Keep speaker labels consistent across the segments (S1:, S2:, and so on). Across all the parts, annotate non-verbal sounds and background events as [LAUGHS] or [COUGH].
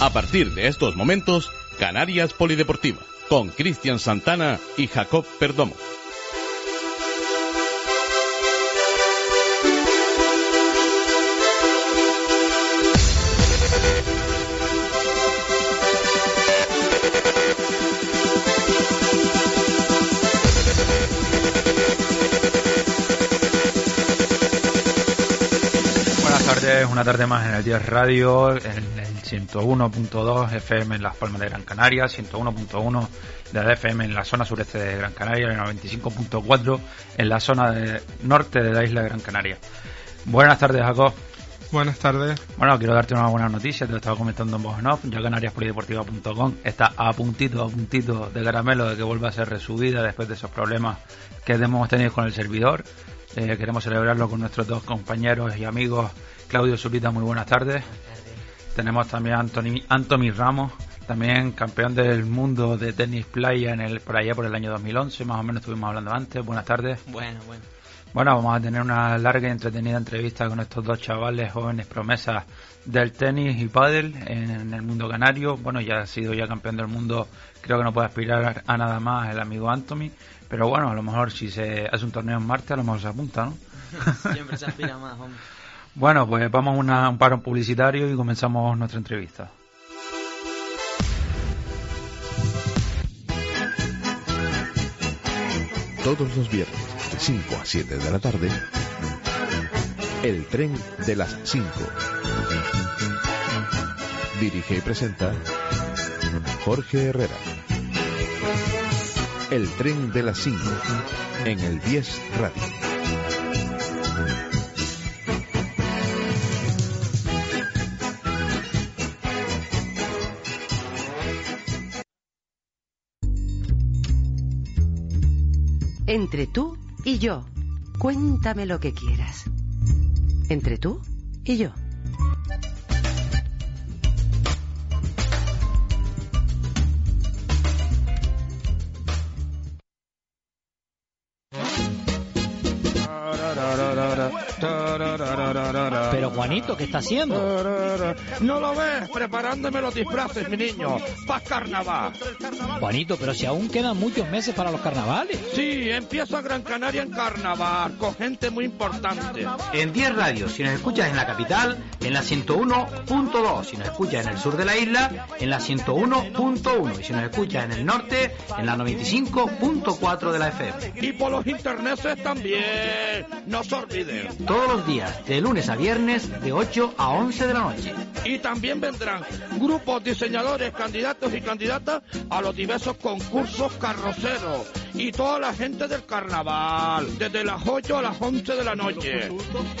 S1: A partir de estos momentos, Canarias Polideportiva, con Cristian Santana y Jacob Perdomo.
S2: Buenas tardes, una tarde más en el 10 Radio, 101.2 FM en Las Palmas de Gran Canaria, 101.1 de la FM en la zona sureste de Gran Canaria y el 95.4 en la zona de- norte de la isla de Gran Canaria. Buenas tardes, Jacob.
S3: Buenas tardes.
S2: Bueno, quiero darte una buena noticia, te lo estaba comentando en voz en off. Ya canariaspolideportiva.com está a puntito, a puntito de caramelo de que vuelva a ser resubida después de esos problemas que hemos tenido con el servidor. Eh, queremos celebrarlo con nuestros dos compañeros y amigos. Claudio Zulita, muy buenas tardes. Tenemos también a Anthony, Anthony Ramos, también campeón del mundo de tenis playa en el, por allá por el año 2011, más o menos estuvimos hablando antes. Buenas tardes.
S4: Bueno, bueno.
S2: Bueno, vamos a tener una larga y entretenida entrevista con estos dos chavales jóvenes promesas del tenis y pádel en el mundo canario. Bueno, ya ha sido ya campeón del mundo, creo que no puede aspirar a nada más el amigo Anthony, pero bueno, a lo mejor si se hace un torneo en Marte, a lo mejor se apunta, ¿no? [LAUGHS]
S4: Siempre se aspira más, hombre.
S2: Bueno, pues vamos a un paro publicitario y comenzamos nuestra entrevista.
S5: Todos los viernes, de 5 a 7 de la tarde, El tren de las 5. Dirige y presenta Jorge Herrera. El tren de las 5 en el 10 Radio.
S6: Entre tú y yo. Cuéntame lo que quieras. Entre tú y yo.
S7: Juanito, ¿qué está haciendo?
S8: No lo ves, preparándome los disfraces, mi niño, para carnaval.
S7: Juanito, pero si aún quedan muchos meses para los carnavales.
S8: Sí, empieza Gran Canaria en carnaval, con gente muy importante.
S9: En 10 radios, si nos escuchas en la capital, en la 101.2, si nos escuchas en el sur de la isla, en la 101.1 y si nos escuchas en el norte, en la 95.4 de la FM.
S8: Y por los interneses también, no se olviden.
S9: Todos los días, de lunes a viernes, de 8 a 11 de la noche.
S8: Y también vendrán grupos, diseñadores, candidatos y candidatas a los diversos concursos carroceros. Y toda la gente del carnaval, desde las 8 a las 11 de la noche.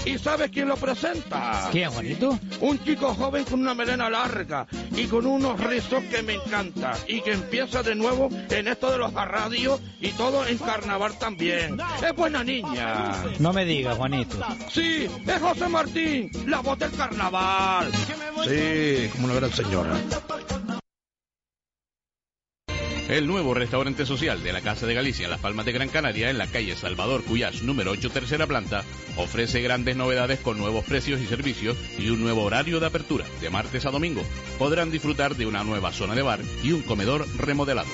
S8: ¿Y sabes quién lo presenta?
S7: ¿Quién, Juanito?
S8: Un chico joven con una melena larga y con unos rizos que me encanta y que empieza de nuevo en esto de los radios y todo en carnaval también. Es buena niña.
S7: No me digas, Juanito.
S8: Sí, es José Martín, la voz del carnaval.
S10: Sí, como una gran señora.
S1: El nuevo restaurante social de la Casa de Galicia en Las Palmas de Gran Canaria, en la calle Salvador Cuyás, número 8, tercera planta, ofrece grandes novedades con nuevos precios y servicios y un nuevo horario de apertura, de martes a domingo. Podrán disfrutar de una nueva zona de bar y un comedor remodelado.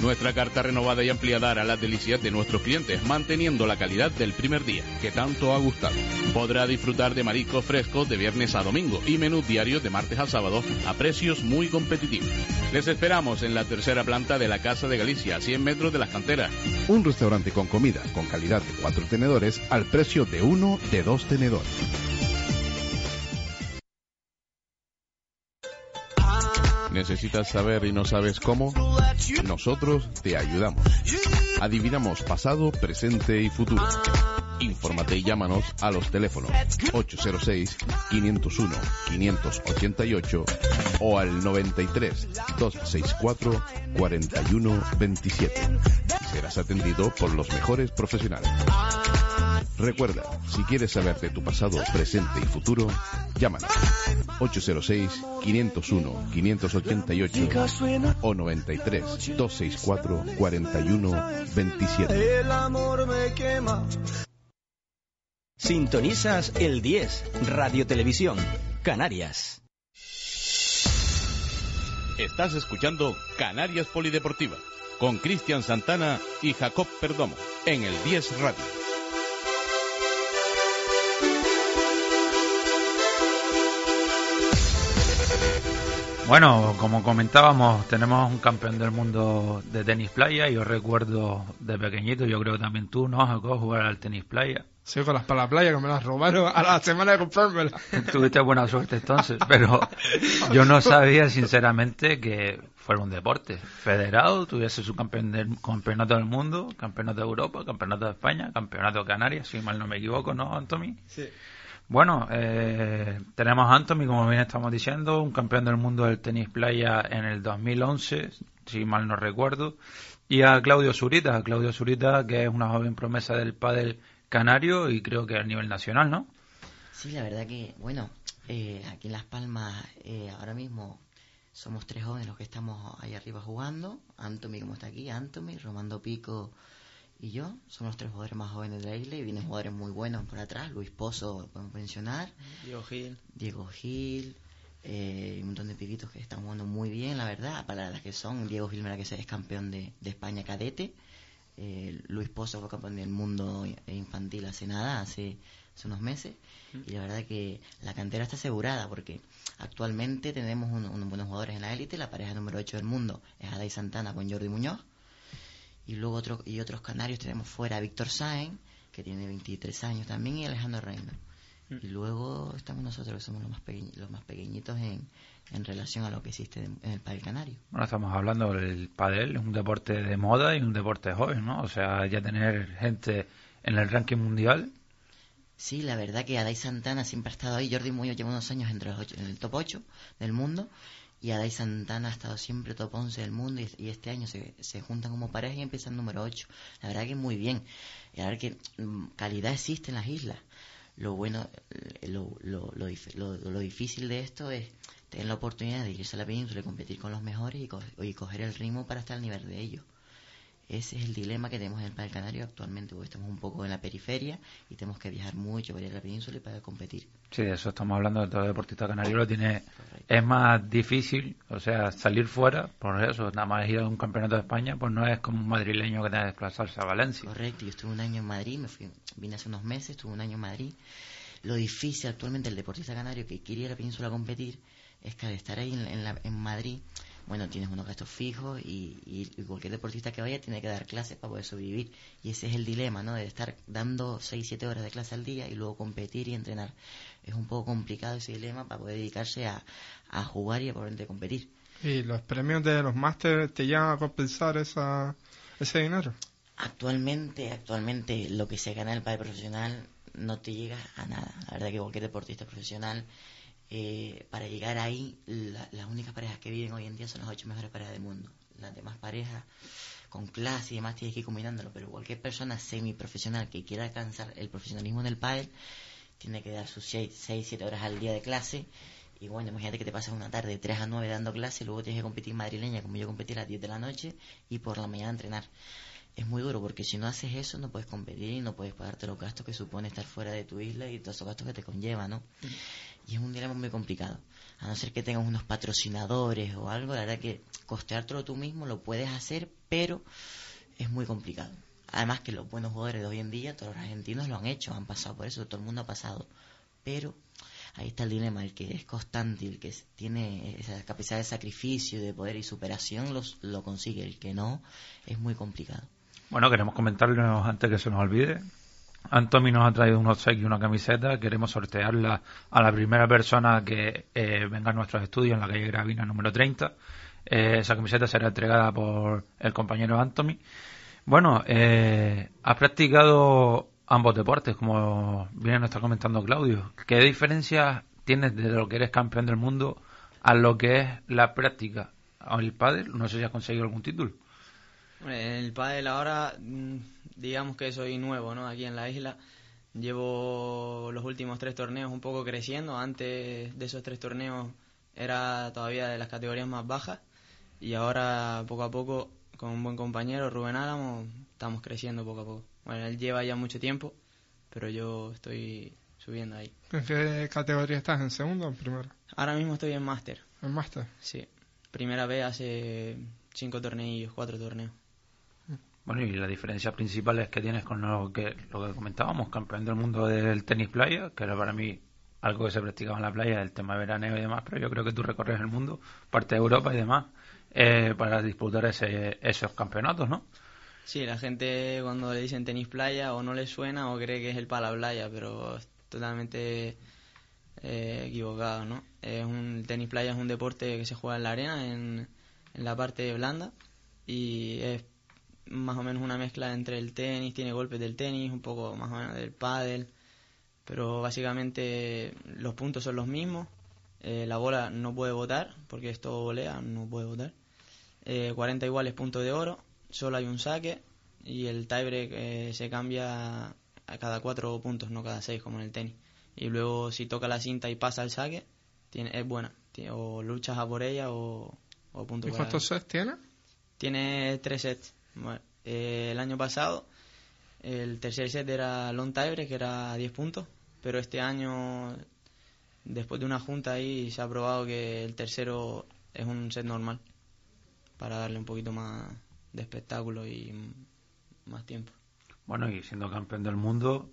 S1: Nuestra carta renovada y ampliada hará las delicias de nuestros clientes, manteniendo la calidad del primer día, que tanto ha gustado. Podrá disfrutar de mariscos frescos de viernes a domingo y menús diarios de martes a sábado a precios muy competitivos. Les esperamos en la tercera planta de la Casa de Galicia, a 100 metros de las canteras.
S5: Un restaurante con comida con calidad de cuatro tenedores al precio de uno de dos tenedores. ¿Necesitas saber y no sabes cómo? Nosotros te ayudamos. Adivinamos pasado, presente y futuro. Infórmate y llámanos a los teléfonos 806-501-588 o al 93-264-4127 y serás atendido por los mejores profesionales. Recuerda, si quieres saber de tu pasado, presente y futuro, llámanos 806-501-588 o 93-264-4127.
S11: El amor me quema.
S12: Sintonizas el 10, Radio Televisión, Canarias.
S1: Estás escuchando Canarias Polideportiva con Cristian Santana y Jacob Perdomo en el 10 Radio.
S2: Bueno, como comentábamos, tenemos un campeón del mundo de tenis playa. Yo recuerdo de pequeñito, yo creo que también tú, ¿no, Jacob, jugar al tenis playa?
S3: Sí, con las para la playa, que me las robaron a la semana de comprármela.
S2: Tuviste buena suerte entonces, pero yo no sabía sinceramente que fuera un deporte federado, tuviese su campeón del, campeonato del mundo, campeonato de Europa, campeonato de España, campeonato de Canarias, si mal no me equivoco, ¿no, Anthony?
S4: Sí.
S2: Bueno, eh, tenemos a Anthony, como bien estamos diciendo, un campeón del mundo del tenis playa en el 2011, si mal no recuerdo, y a Claudio Zurita, Claudio Zurita, que es una joven promesa del pádel canario y creo que a nivel nacional, ¿no?
S4: Sí, la verdad que, bueno, eh, aquí en Las Palmas eh, ahora mismo somos tres jóvenes los que estamos ahí arriba jugando. Anthony, como está aquí, Anthony, Romando Pico y yo. Somos los tres jugadores más jóvenes de la isla y vienen jugadores muy buenos por atrás. Luis Pozo, podemos mencionar.
S12: Diego Gil.
S4: Diego Gil. Eh, un montón de pibitos que están jugando muy bien, la verdad, para las que son. Diego Gil, que es campeón de, de España cadete. Eh, Luis Pozo fue campeón del mundo infantil hace nada, hace, hace unos meses. Y la verdad que la cantera está asegurada porque actualmente tenemos un- unos buenos jugadores en la élite. La pareja número 8 del mundo es Adai Santana con Jordi Muñoz. Y luego otro, y otros canarios tenemos fuera a Víctor Sáenz, que tiene 23 años también, y Alejandro Reina. Y luego estamos nosotros, que somos los más, pequeñi- los más pequeñitos en, en relación a lo que existe en, el país canario.
S2: Bueno, estamos hablando del pádel, es un deporte de moda y un deporte joven, ¿no? O sea, ya tener gente en el ranking mundial,
S4: Sí, la verdad que Adai Santana siempre ha estado ahí. Jordi Muñoz lleva unos años entre los ocho- en el top 8 del mundo. Y Adai Santana ha estado siempre top 11 del mundo. Y, este año se, se juntan como pareja y empiezan número 8. La verdad que muy bien. Y la verdad que mm, calidad existe en las islas. Lo bueno, eh, lo, lo, lo- lo difícil de esto es tener la oportunidad de irse a la península y competir con los mejores y, co- y coger el ritmo para estar al nivel de ellos. Ese es el dilema que tenemos en el País Canario actualmente, porque estamos un poco en la periferia y tenemos que viajar mucho para ir a la península y para competir.
S2: sí, de eso estamos hablando, de todo deportista canario lo tiene, es más difícil, o sea, salir fuera, por eso, nada más ir a un campeonato de España, pues no es como un madrileño que tenga que desplazarse a Valencia.
S4: Correcto, yo estuve un año en Madrid, me fui, vine hace unos meses, estuve un año en Madrid. Lo difícil actualmente el deportista canario que quiere ir a la península a competir es que al estar ahí en, en la- en Madrid, bueno, tienes unos gastos fijos y, y- cualquier deportista que vaya tiene que dar clases para poder sobrevivir. Y ese es el dilema, ¿no? De estar dando 6, 7 horas de clase al día y luego competir y entrenar. Es un poco complicado ese dilema para poder dedicarse a, a jugar y a poder competir.
S3: ¿Y los premios de los másteres te llegan a compensar esa, ese dinero?
S4: Actualmente, actualmente lo que se gana en el padre profesional no te llega a nada. La verdad que cualquier deportista profesional, eh, para llegar ahí, la- las únicas parejas que viven hoy en día son las ocho mejores parejas del mundo. Las demás parejas, con clase y demás, tienes que ir combinándolo. Pero cualquier persona semiprofesional que quiera alcanzar el profesionalismo en el pádel, tiene que dar sus 6, 7 horas al día de clase. Y bueno, imagínate que te pasas una tarde de 3 a 9 dando clase, luego tienes que competir madrileña, como yo competí a las 10 de la noche, y por la mañana entrenar es muy duro porque si no haces eso no puedes competir y no puedes pagarte los gastos que supone estar fuera de tu isla y todos esos gastos que te conlleva, ¿no? Y es un dilema muy complicado. A no ser que tengas unos patrocinadores o algo, la verdad que costeártelo tú mismo lo puedes hacer, pero es muy complicado. Además que los buenos jugadores de hoy en día, todos los argentinos lo han hecho, han pasado por eso, todo el mundo ha pasado. Pero ahí está el dilema, el que es constante, el que tiene esa capacidad de sacrificio, de poder y superación, los, lo consigue. El que no, es muy complicado.
S2: Bueno, queremos comentarles antes que se nos olvide. Anthony nos ha traído un obsequio y una camiseta. Queremos sortearla a la primera persona que eh, venga a nuestros estudios en la calle Gravina número 30. Eh, esa camiseta será entregada por el compañero Anthony. Bueno, eh, has practicado ambos deportes, como bien nos está comentando Claudio. ¿Qué diferencias tienes de lo que eres campeón del mundo a lo que es la práctica? ¿El pádel? No sé si has conseguido algún título.
S12: En el pádel ahora, mm, digamos que soy nuevo, ¿no? Aquí en la isla. Llevo los últimos tres torneos un poco creciendo. Antes de esos tres torneos era todavía de las categorías más bajas. Y ahora, poco a poco, con un buen compañero, Rubén Álamo, estamos creciendo poco a poco. Bueno, él lleva ya mucho tiempo, pero yo estoy subiendo ahí.
S3: ¿En qué categoría estás? ¿En segundo o en primera?
S12: Ahora mismo estoy en máster.
S3: ¿En máster?
S12: Sí. primera vez hace cinco torneos, cuatro torneos.
S2: Bueno, y la diferencia principal es que tienes con lo que, lo que comentábamos, campeón del mundo del tenis playa, que era para mí algo que se practicaba en la playa, el tema veraneo y demás, pero yo creo que tú recorres el mundo, parte de Europa y demás, eh, para disputar ese, esos campeonatos, ¿no?
S12: Sí, la gente cuando le dicen tenis playa o no le suena o cree que es el pala playa, pero es totalmente eh, equivocado, ¿no? Es un, el tenis playa es un deporte que se juega en la arena, en, en la parte blanda, y es más o menos una mezcla entre el tenis, tiene golpes del tenis, un poco más o menos del pádel, pero básicamente los puntos son los mismos. Eh, la bola no puede votar, porque esto volea, no puede votar. Eh, 40 iguales puntos de oro, solo hay un saque y el tiebreak eh, se cambia a cada cuatro puntos, no cada seis como en el tenis. Y luego si toca la cinta y pasa el saque, tiene, es buena. o luchas a por ella o, o punto
S3: ¿Y cuántos sets tiene?
S12: Tiene tres sets. Bueno, eh, el año pasado el tercer set era long tiebreak, que era 10 puntos, pero este año, después de una junta ahí, se ha probado que el tercero es un set normal, para darle un poquito más de espectáculo y más tiempo.
S2: Bueno, y siendo campeón del mundo,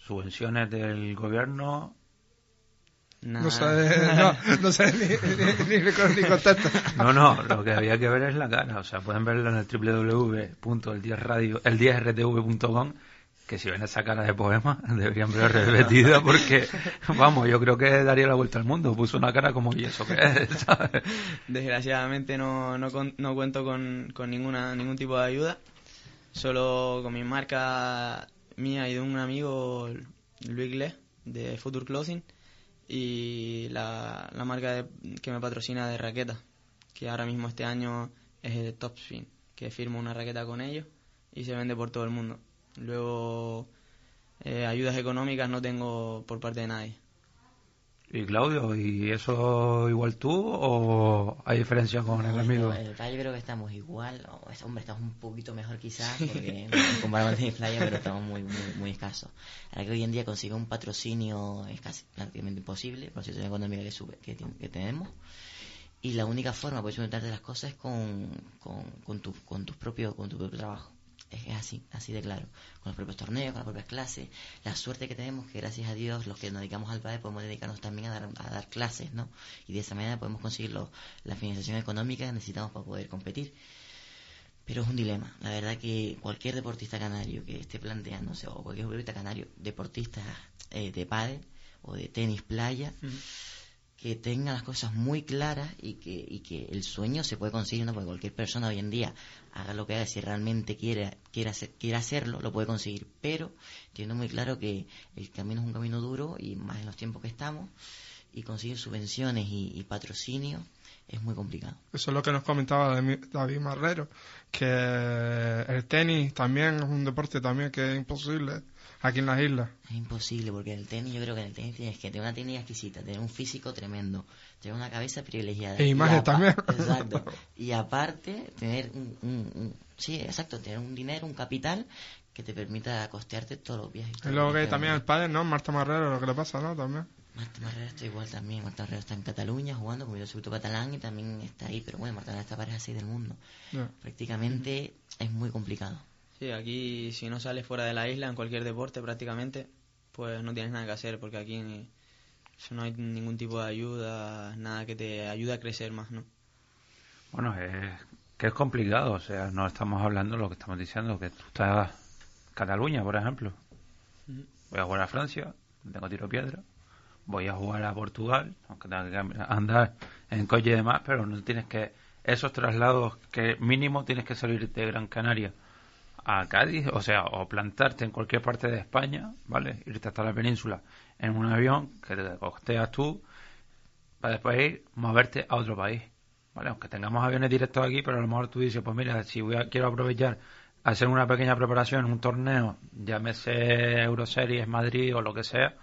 S2: subvenciones del gobierno.
S3: No sabe, [LAUGHS] no, no sabe ni, ni, ni, ni contacto.
S2: No, no, lo que había que ver es la cara. O sea, pueden verlo en el www.el10radio.el10rtv.com que si ven esa cara de poema deberían ver repetida [LAUGHS] porque, vamos, yo creo que daría la vuelta al mundo. Puso una cara como, ¿y eso qué es? [LAUGHS] ¿sabes?
S12: Desgraciadamente no, no, no cuento con, con ninguna, ningún tipo de ayuda. Solo con mi marca mía y de un amigo, Luis Gle, de Future Clothing, y la, la marca de, que me patrocina de raqueta, que ahora mismo este año es de Topspin, que firmo una raqueta con ellos y se vende por todo el mundo. Luego, eh, ayudas económicas no tengo por parte de nadie.
S2: ¿Y Claudio, y eso igual tú o hay diferencia con el amigo?
S4: El yo creo que estamos igual, o, hombre, estamos un poquito mejor quizás, porque comparamos con playa, pero estamos muy, muy, muy escasos. Ahora que hoy en día conseguir un patrocinio es casi prácticamente imposible, por la situación económica que, sube, que, que tenemos. Y la única forma de de las cosas es con, con, con, tu, con, tus propios, con tu propio trabajo es así, así de claro, con los propios torneos, con las propias clases, la suerte que tenemos que gracias a Dios los que nos dedicamos al padre podemos dedicarnos también a dar, a dar clases, ¿no? Y de esa manera podemos conseguir lo, la financiación económica que necesitamos para poder competir. Pero es un dilema, la verdad que cualquier deportista canario que esté planteándose, o cualquier deportista canario, deportista eh, de pádel o de tenis playa, que tenga las cosas muy claras y que, y que el sueño se puede conseguir, ¿no? Porque cualquier persona hoy en día, haga lo que haga, si realmente quiere, quiere, quiere hacerlo, lo puede conseguir. Pero teniendo muy claro que el camino es un camino duro y más en los tiempos que estamos, y conseguir subvenciones y, y patrocinio es muy complicado.
S3: Eso es lo que nos comentaba David Marrero, que el tenis también es un deporte también que es imposible aquí en las islas.
S4: Es imposible, porque el tenis, yo creo que en el tenis tienes que tener una técnica exquisita, tener un físico tremendo, tener una cabeza privilegiada.
S3: E imagen también. [LAUGHS]
S4: Exacto. [LAUGHS] Y aparte, tener un, un, un, Sí, exacto, tener un dinero, un capital que te permita costearte todos los viajes.
S3: Es lo que también el padre, ¿no? Marta Marrero, lo que le pasa, ¿no? También.
S4: Marta Marrero está igual también. Marta Marrero está en Cataluña jugando, como yo soy catalán y también está ahí. Pero bueno, Marta Marrero está pareja así del mundo.
S3: Yeah.
S4: Prácticamente es muy complicado.
S12: Sí, aquí si no sales fuera de la isla en cualquier deporte prácticamente, pues no tienes nada que hacer porque aquí no hay ningún tipo de ayuda, nada que te ayude a crecer más, ¿no?
S2: Bueno, es que es complicado, o sea, no estamos hablando lo que estamos diciendo, que tú estás Cataluña, por ejemplo. Voy a jugar a Francia, tengo tiro piedra. Voy a jugar a Portugal, aunque tenga que andar en coche y demás, pero no tienes que esos traslados que mínimo tienes que salir de Gran Canaria a Cádiz, o sea, o plantarte en cualquier parte de España, ¿vale? Irte hasta la península en un avión que te costeas tú para después ir, moverte a otro país, ¿vale? Aunque tengamos aviones directos aquí, pero a lo mejor tú dices, pues mira, si voy a, quiero aprovechar hacer una pequeña preparación en un torneo, llámese Euroseries, Madrid o lo que sea,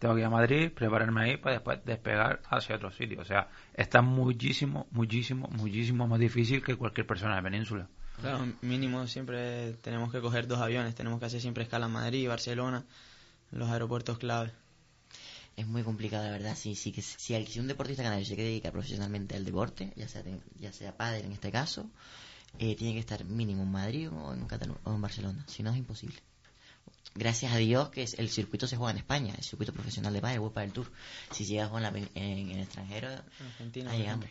S2: tengo que ir a Madrid, prepararme ahí para después despegar hacia otro sitio. O sea, está muchísimo, muchísimo, muchísimo más difícil que cualquier persona de península.
S12: Claro, mínimo siempre tenemos que coger dos aviones, tenemos que hacer siempre escala en Madrid, Barcelona, los aeropuertos clave.
S4: es muy complicado, la verdad. Si, si, que- si, un deportista canario se quiere dedicar profesionalmente al deporte, ya sea, ya sea pádel en este caso, eh, tiene que estar mínimo en Madrid o en, Catalu- o en Barcelona. Si no, es imposible. Gracias a Dios que es- el circuito se juega en España, el circuito profesional de pádel, World Padel Tour. Si llegas en, la- en- en el extranjero,
S12: Argentina,
S4: ahí llegamos.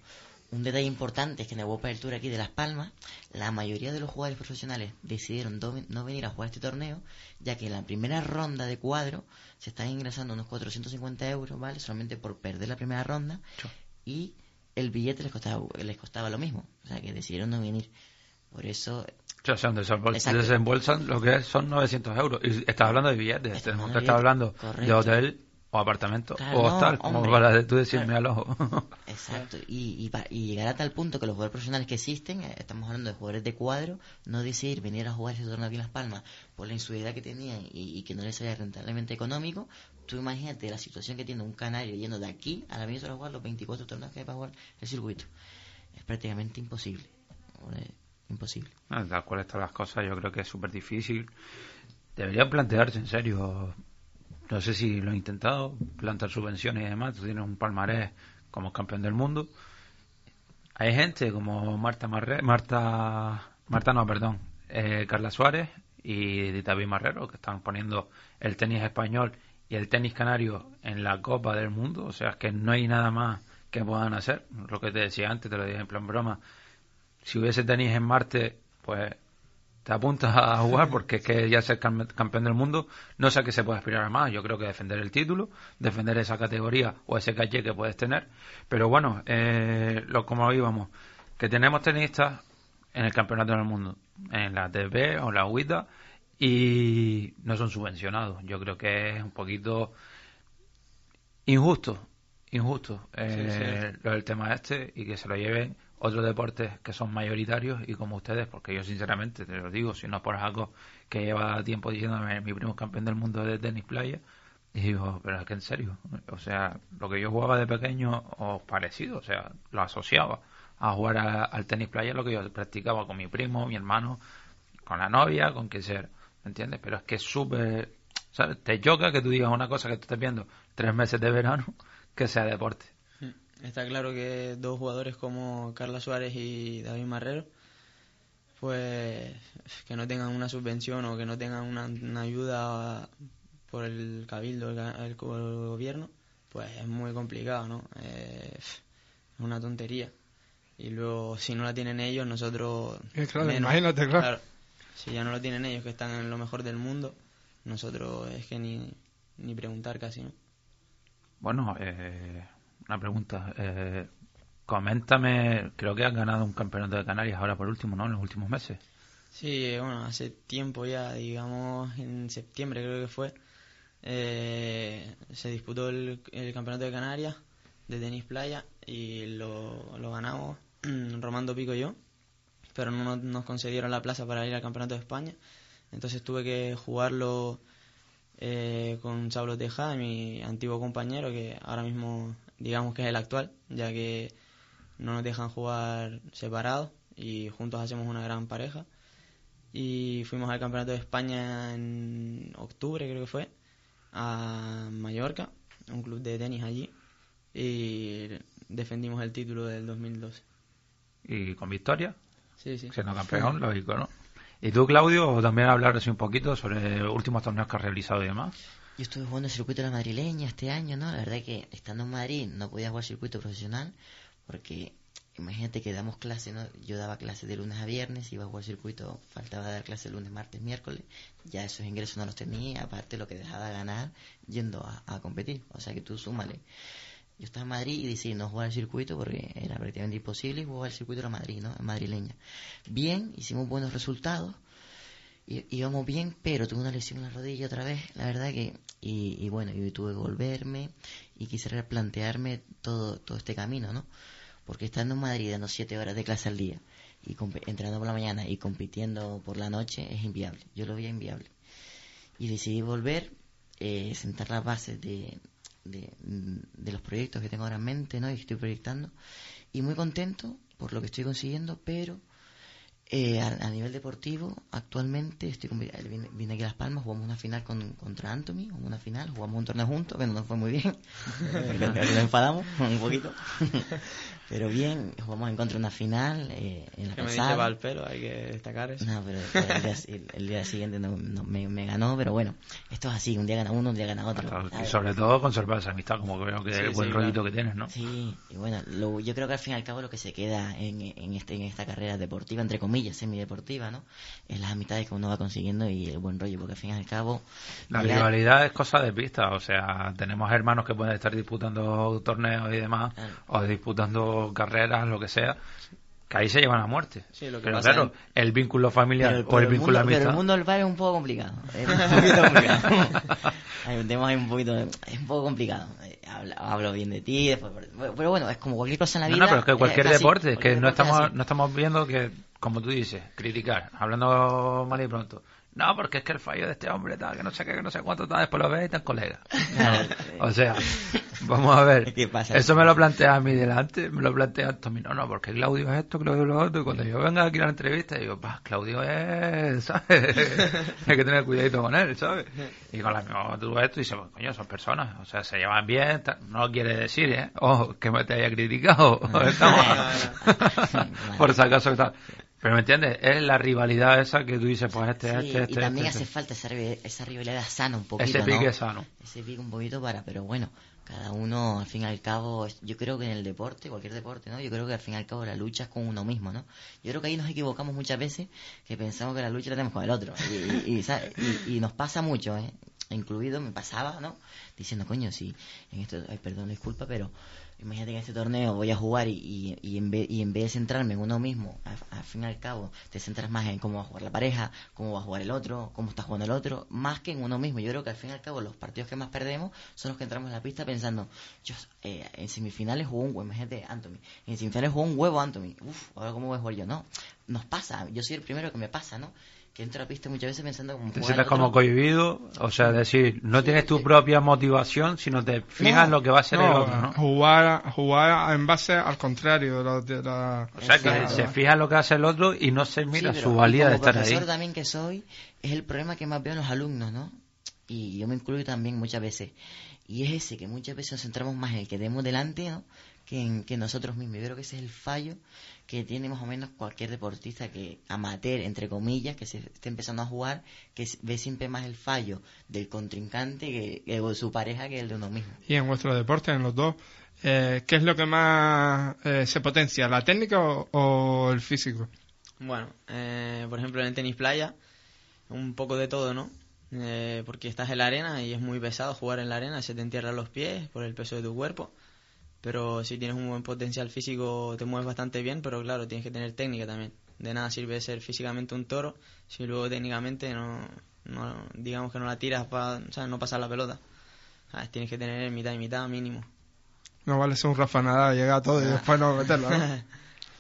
S4: Un detalle importante es que en el World Tour aquí de Las Palmas, la mayoría de los jugadores profesionales decidieron no venir a jugar este torneo, ya que en la primera ronda de cuadro se están ingresando unos 450 euros, ¿vale? Solamente por perder la primera ronda y el billete les costaba, les costaba lo mismo, o sea que decidieron no venir. Por eso, Exacto.
S2: desembolsan lo que son 900 euros. Y estás hablando de billetes, estás hablando
S4: billetes,
S2: de
S4: correcto.
S2: hotel o apartamento
S4: Claro,
S2: o
S4: no,
S2: hostal, como para tú decirme al ojo. [LAUGHS]
S4: Exacto, y, y, y llegar a tal punto que los jugadores profesionales que existen, eh, estamos hablando de jugadores de cuadro, no decidir venir a jugar ese torneo aquí en Las Palmas por la insuciedad que tenían y, y que no les salía rentablemente económico, tú imagínate la situación que tiene un canario yendo de aquí a la Venezuela a jugar los 24 torneos que hay para jugar el circuito. Es prácticamente imposible. Imposible.
S2: Tal cual están las cosas, yo creo que es súper difícil. Deberían plantearse en serio. No sé si lo he intentado, plantar subvenciones y demás. Tú tienes un palmarés como campeón del mundo. Hay gente como Marta Marre, Marta, Marta no, perdón, eh, Carla Suárez y David Marrero que están poniendo el tenis español y el tenis canario en la Copa del Mundo. O sea, es que no hay nada más que puedan hacer. Lo que te decía antes, te lo dije en plan broma. Si hubiese tenis en Marte, pues te apuntas a jugar porque es que ya ser cam- campeón del mundo no sé a qué se puede aspirar a más. Yo creo que defender el título, defender esa categoría o ese caché que puedes tener. Pero bueno, eh, lo como íbamos, que tenemos tenistas en el campeonato del mundo, en la TV o la UITA y no son subvencionados. Yo creo que es un poquito injusto, injusto eh,
S12: sí.
S2: lo del tema este y que se lo lleven otros deportes que son mayoritarios y como ustedes, porque yo sinceramente te lo digo, si no por algo que lleva tiempo diciéndome mi primo campeón del mundo de tenis playa, y digo, pero es que en serio, o sea, lo que yo jugaba de pequeño o parecido, o sea, lo asociaba a jugar al tenis playa, lo que yo practicaba con mi primo, mi hermano, con la novia, con quien sea, ¿me entiendes? Pero es que es súper, ¿sabes? Te choca que tú digas una cosa que tú estés viendo tres meses de verano que sea deporte.
S12: Está claro que dos jugadores como Carla Suárez y David Marrero, pues que no tengan una subvención o que no tengan una, una ayuda por el cabildo, el, el go- el gobierno, pues es muy complicado, ¿no? Eh, es una tontería. Y luego, si no la tienen ellos, nosotros...
S3: Eh, claro,
S12: menos.
S3: imagínate, claro.
S12: Si ya no lo tienen ellos, que están en lo mejor del mundo, nosotros es que ni, ni preguntar casi, ¿no?
S2: Bueno, eh, una pregunta. Eh, coméntame, creo que has ganado un campeonato de Canarias ahora por último, ¿no? En los últimos meses.
S12: Sí, bueno, hace tiempo ya, digamos en septiembre creo que fue, eh, se disputó el, Campeonato de Canarias de tenis playa y lo, lo ganamos [CLEARS THROAT] Romando Pico y yo, pero no nos, concedieron la plaza para ir al Campeonato de España, entonces tuve que jugarlo eh, con Saulo Tejada, mi antiguo compañero, que ahora mismo digamos que es el actual, ya que no nos dejan jugar separados y juntos hacemos una gran pareja y fuimos al Campeonato de España en octubre, creo que fue, a Mallorca, un club de tenis allí, y defendimos el título del 2012.
S2: Y con victoria,
S12: Sí, sí.
S2: siendo campeón, lógico, ¿no? ¿Y tú, Claudio, también hablar así un poquito sobre los últimos torneos que has realizado y demás?
S4: Yo estuve jugando el circuito de la madrileña este año, ¿no? La verdad que estando en Madrid no podía jugar circuito profesional porque imagínate que damos clases, ¿no? Yo daba clases de lunes a viernes, iba a jugar circuito, faltaba dar clases lunes, martes, miércoles, ya esos ingresos no los tenía, aparte lo que dejaba de ganar yendo a, competir, o sea que tú súmale. Yo estaba en Madrid y decidí no jugar el circuito porque era prácticamente imposible y jugar el circuito de la Madrid, ¿no? Madrileña. Bien, hicimos buenos resultados, í- íbamos bien, pero tuve una lesión en la rodilla otra vez, la verdad que, y, y bueno, y tuve que volverme y quise replantearme todo, todo este camino, ¿no? Porque estando en Madrid dando siete horas de clase al día y entrenando por la mañana y compitiendo por la noche es inviable, yo lo veía inviable. Y decidí volver, eh, sentar las bases de, de, de los proyectos que tengo ahora en mente, ¿no? Y estoy proyectando. Y muy contento por lo que estoy consiguiendo, pero Eh, a, a nivel deportivo, actualmente estoy con- vine, vine aquí a Las Palmas, jugamos una final con, contra Anthony, jugamos una final, jugamos un torneo juntos, que no nos fue muy bien, [LAUGHS] nos enfadamos un poquito, [LAUGHS] pero bien, jugamos en contra de una final eh, en la
S12: Que me
S4: pasada.
S12: dice va el pelo, hay que destacar eso.
S4: No, pero el, día, [LAUGHS] el- el día siguiente no, no- me, me ganó, pero bueno, esto es así, un día gana uno, un día gana otro.
S2: Y sobre todo conservar esa amistad, como que veo que
S4: Sí,
S2: el buen
S4: sí,
S2: rollito
S4: claro.
S2: que tienes, ¿no?
S4: Sí, y bueno, lo- yo creo que al fin y al cabo lo que se queda en, en, este, en esta carrera deportiva, entre comillas, semideportiva, ¿no? Es las amistades que uno va consiguiendo y el buen rollo, porque al fin y al cabo...
S2: La
S4: llegar-
S2: rivalidad es cosa de pista, o sea, tenemos hermanos que pueden estar disputando torneos y demás, o disputando carreras, lo que sea, que ahí se llevan a muerte.
S12: Sí, lo que
S2: pero
S12: pasa
S2: claro, el vínculo familiar
S4: Pero,
S2: o
S4: pero
S2: el
S4: el
S2: vínculo
S4: mundo, pero
S2: amistad.
S4: el mundo del bar es un poco complicado. [LAUGHS] Es un poquito complicado. Hay un tema un poquito... Es un poco complicado. Eh, Hablo, hablo bien de ti, después... Pero bueno, es como cualquier cosa en la
S2: No,
S4: vida.
S2: no, pero es que cualquier
S4: así,
S2: deporte, es que no
S4: es
S2: estamos,
S4: así.
S2: no estamos viendo que, como tú dices, criticar, hablando mal y pronto. No, porque es que el fallo de este hombre, tal, que no sé qué, que no sé cuánto, tal, después lo ves y tan colega. [LAUGHS] o sea, vamos a ver.
S4: ¿Qué pasa?
S2: Eso me lo plantea a mí delante, me lo plantea Antonio. No, no, porque Claudio es esto, Claudio es lo otro. Y cuando yo venga aquí a la entrevista, digo, pues Claudio es, [LAUGHS] ¿sabes? Hay que tener cuidadito con él, ¿sabes? Y con la misma tú ves esto y dices, pues, coño, son personas, o sea, se llevan bien, no quiere decir, ¿eh? Ojo, que me te haya criticado. [LAUGHS] Estamos- Por si acaso tal. Pero me entiendes, es la rivalidad esa que tú dices, pues este,
S4: Sí,
S2: este, este.
S4: y también
S2: este,
S4: hace
S2: este.
S4: falta esa, esa rivalidad sana un poquito,
S2: Ese
S4: ¿no?
S2: pique sano.
S4: Ese pique un poquito para, pero bueno, cada uno, al fin y al cabo, yo creo que en el deporte, cualquier deporte, ¿no? Yo creo que al fin y al cabo la lucha es con uno mismo, ¿no? Yo creo que ahí nos equivocamos muchas veces, que pensamos que la lucha la tenemos con el otro. Y, y, y- y nos pasa mucho, ¿eh? Incluido, me pasaba, ¿no? Diciendo, coño, si en esto, ay, perdón, disculpa, pero imagínate que en este torneo voy a jugar y, y, y en, vez, y en vez de centrarme en uno mismo, al fin y al cabo, te centras más en cómo va a jugar la pareja, cómo va a jugar el otro, cómo está jugando el otro, más que en uno mismo. Yo creo que al fin y al cabo los partidos que más perdemos son los que entramos en la pista pensando, yo eh, en semifinales jugó un huevo, imagínate Anthony, en semifinales jugó un huevo Anthony, uff, ahora cómo voy a jugar yo, no, nos pasa, yo soy el primero que me pasa, ¿no? Que entro a la pista muchas veces pensando como
S2: Te
S4: juega el
S2: sientes como cohibido, o sea, decir, no tienes tu propia motivación, sino te fijas en lo que va a ser el
S3: No,
S2: otro, ¿no?
S3: Jugar, jugar en base al contrario de la... de la-
S2: O sea, que
S3: Claro.
S2: se fija en lo que hace el otro y no se mira
S4: Sí,
S2: su valía de estar ahí.
S4: profesor también que soy, es el problema que más veo en los alumnos, ¿no? Y yo me incluyo también muchas veces. Y es ese, que muchas veces nos centramos más en el que tenemos delante, ¿no? Que en que nosotros mismos. Yo creo que ese es el fallo que tiene más o menos cualquier deportista que amateur, entre comillas, que se esté empezando a jugar, que ve siempre más el fallo del contrincante que, que de su pareja que el de uno mismo.
S3: Y en vuestro deporte, en los dos, eh, ¿qué es lo que más eh, se potencia, la técnica o, o el físico?
S12: Bueno, eh, por ejemplo en el tenis playa, un poco de todo, ¿no? Eh, porque estás en la arena y es muy pesado jugar en la arena, se te entierran los pies por el peso de tu cuerpo. Pero si tienes un buen potencial físico te mueves bastante bien, pero claro, tienes que tener técnica también. De nada sirve ser físicamente un toro si luego técnicamente no, no digamos que no la tiras para no pasar la pelota. ¿Sabes? Tienes que tener mitad y mitad mínimo.
S3: No vale ser un Rafa Nadal, llegar a todo y
S12: Ah.
S3: después no meterlo, ¿no? [LAUGHS]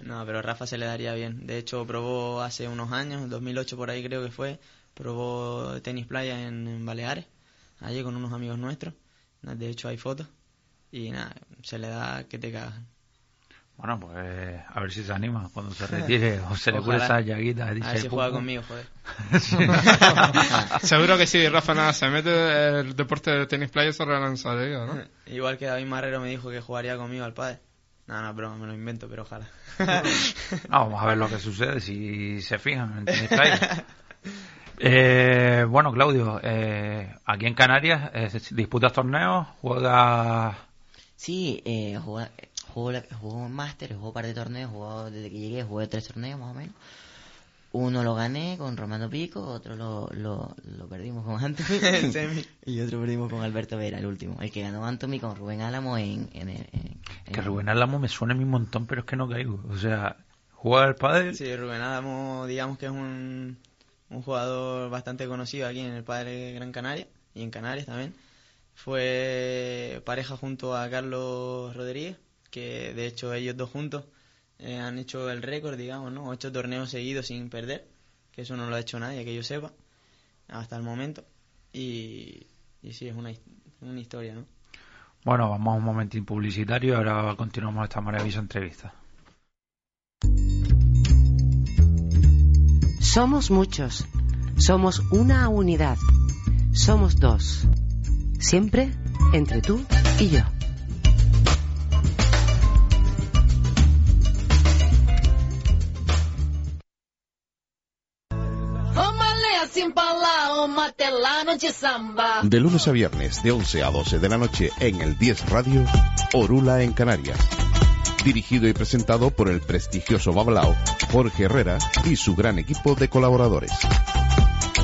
S12: No, pero Rafa se le daría bien. De hecho, probó hace unos años, en 2008 por ahí creo que fue, probó tenis playa en, en Baleares, allí con unos amigos nuestros. De hecho, hay fotos. Y nada, se le da que te cagas.
S2: Bueno, pues a ver si se anima cuando se [LAUGHS] retire o se le cure esa llaguita.
S12: A
S2: dice,
S12: ver si juega conmigo, joder. [LAUGHS]
S3: Seguro que si Rafa Nadal se mete el deporte de tenis playa se relanzaría, ¿no? [LAUGHS]
S12: Igual que David Marrero me dijo que jugaría conmigo al padre. No, no, broma, me lo invento, pero ojalá.
S2: No, vamos a ver lo que sucede si se fijan en tenis playa. Eh, bueno, Claudio, eh, aquí en Canarias eh, disputas torneos, juegas
S4: Sí, eh, la- juego un máster, juego un par de torneos, juego, desde que llegué jugué tres torneos más o menos. Uno lo gané con Romano Pico, otro lo, lo, lo perdimos con Anthony [LAUGHS]
S12: Semi. [LAUGHS]
S4: y otro perdimos con Alberto Vera, el último. El que ganó Anthony con Rubén Álamo en... en, en- en-
S2: que Rubén Álamo me suena a mí un montón, pero es que no caigo. O sea, juega el padre.
S12: Sí, Rubén Adamo, digamos que es un, un jugador bastante conocido aquí en el Padre Gran Canaria y en Canarias también. Fue pareja junto a Carlos Rodríguez, que de hecho ellos dos juntos eh, han hecho el récord, digamos, ¿no? Ocho torneos seguidos sin perder, que eso no lo ha hecho nadie, que yo sepa, hasta el momento. Y, y sí, es una, una historia, ¿no?
S2: Bueno, vamos a un momentín publicitario y ahora continuamos esta maravillosa entrevista.
S6: Somos muchos. Somos una unidad. Somos dos. Siempre entre tú y yo.
S5: De lunes a viernes, de 11 a 12 de la noche en el 10 Radio, Orula en Canarias. Dirigido y presentado por el prestigioso Bablao, Jorge Herrera y su gran equipo de colaboradores.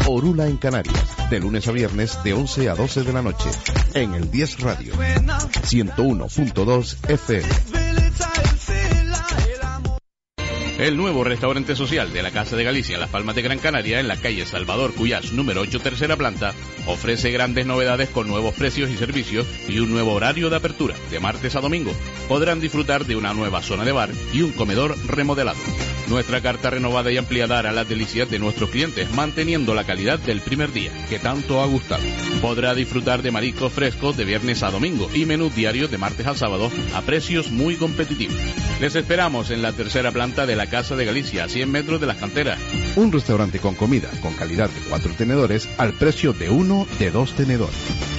S5: Orula en Canarias, de lunes a viernes, de 11 a 12 de la noche en el 10 Radio. 101.2 FM.
S1: El nuevo restaurante social de la Casa de Galicia en Las Palmas de Gran Canaria, en la calle Salvador Cuyás, número 8, tercera planta, ofrece grandes novedades con nuevos precios y servicios y un nuevo horario de apertura, de martes a domingo. Podrán disfrutar de una nueva zona de bar y un comedor remodelado. Nuestra carta renovada y ampliada hará las delicias de nuestros clientes, manteniendo la calidad del primer día, que tanto ha gustado. Podrá disfrutar de mariscos frescos de viernes a domingo y menús diarios de martes a sábado a precios muy competitivos. Les esperamos en la tercera planta de la Casa de Galicia, a 100 metros de las canteras.
S5: Un restaurante con comida con calidad de cuatro tenedores al precio de uno de dos tenedores.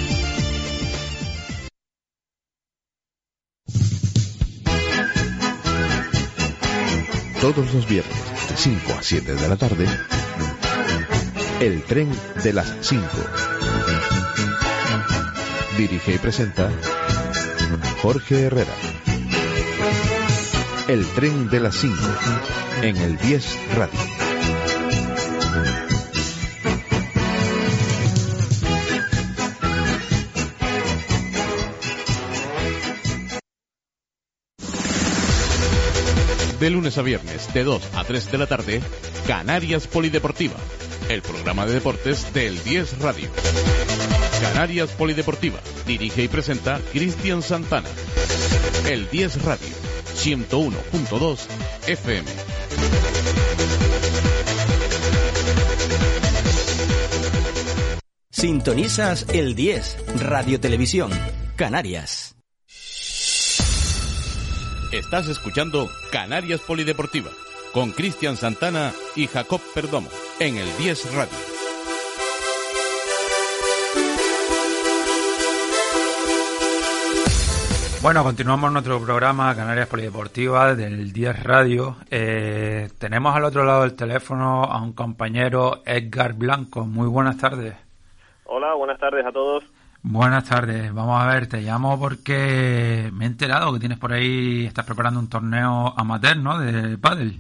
S5: Todos los viernes, de 5 a 7 de la tarde, El tren de las 5. Dirige y presenta Jorge Herrera. El tren de las 5 en el 10 Radio. De lunes a viernes, de 2 a 3 de la tarde, Canarias Polideportiva, el programa de deportes del 10 Radio. Canarias Polideportiva, dirige y presenta Cristian Santana. El 10 Radio, 101.2 FM.
S13: Sintonizas el 10, Radio Televisión, Canarias.
S1: Estás escuchando Canarias Polideportiva con Cristian Santana y Jacob Perdomo en el 10 Radio.
S2: Bueno, continuamos nuestro programa Canarias Polideportiva del 10 Radio. Eh, tenemos al otro lado del teléfono a un compañero Edgar Blanco. Muy buenas tardes.
S14: Hola, buenas tardes a todos.
S2: Buenas tardes. Vamos a ver, te llamo porque me he enterado que tienes por ahí, estás preparando un torneo amateur, ¿no? De pádel.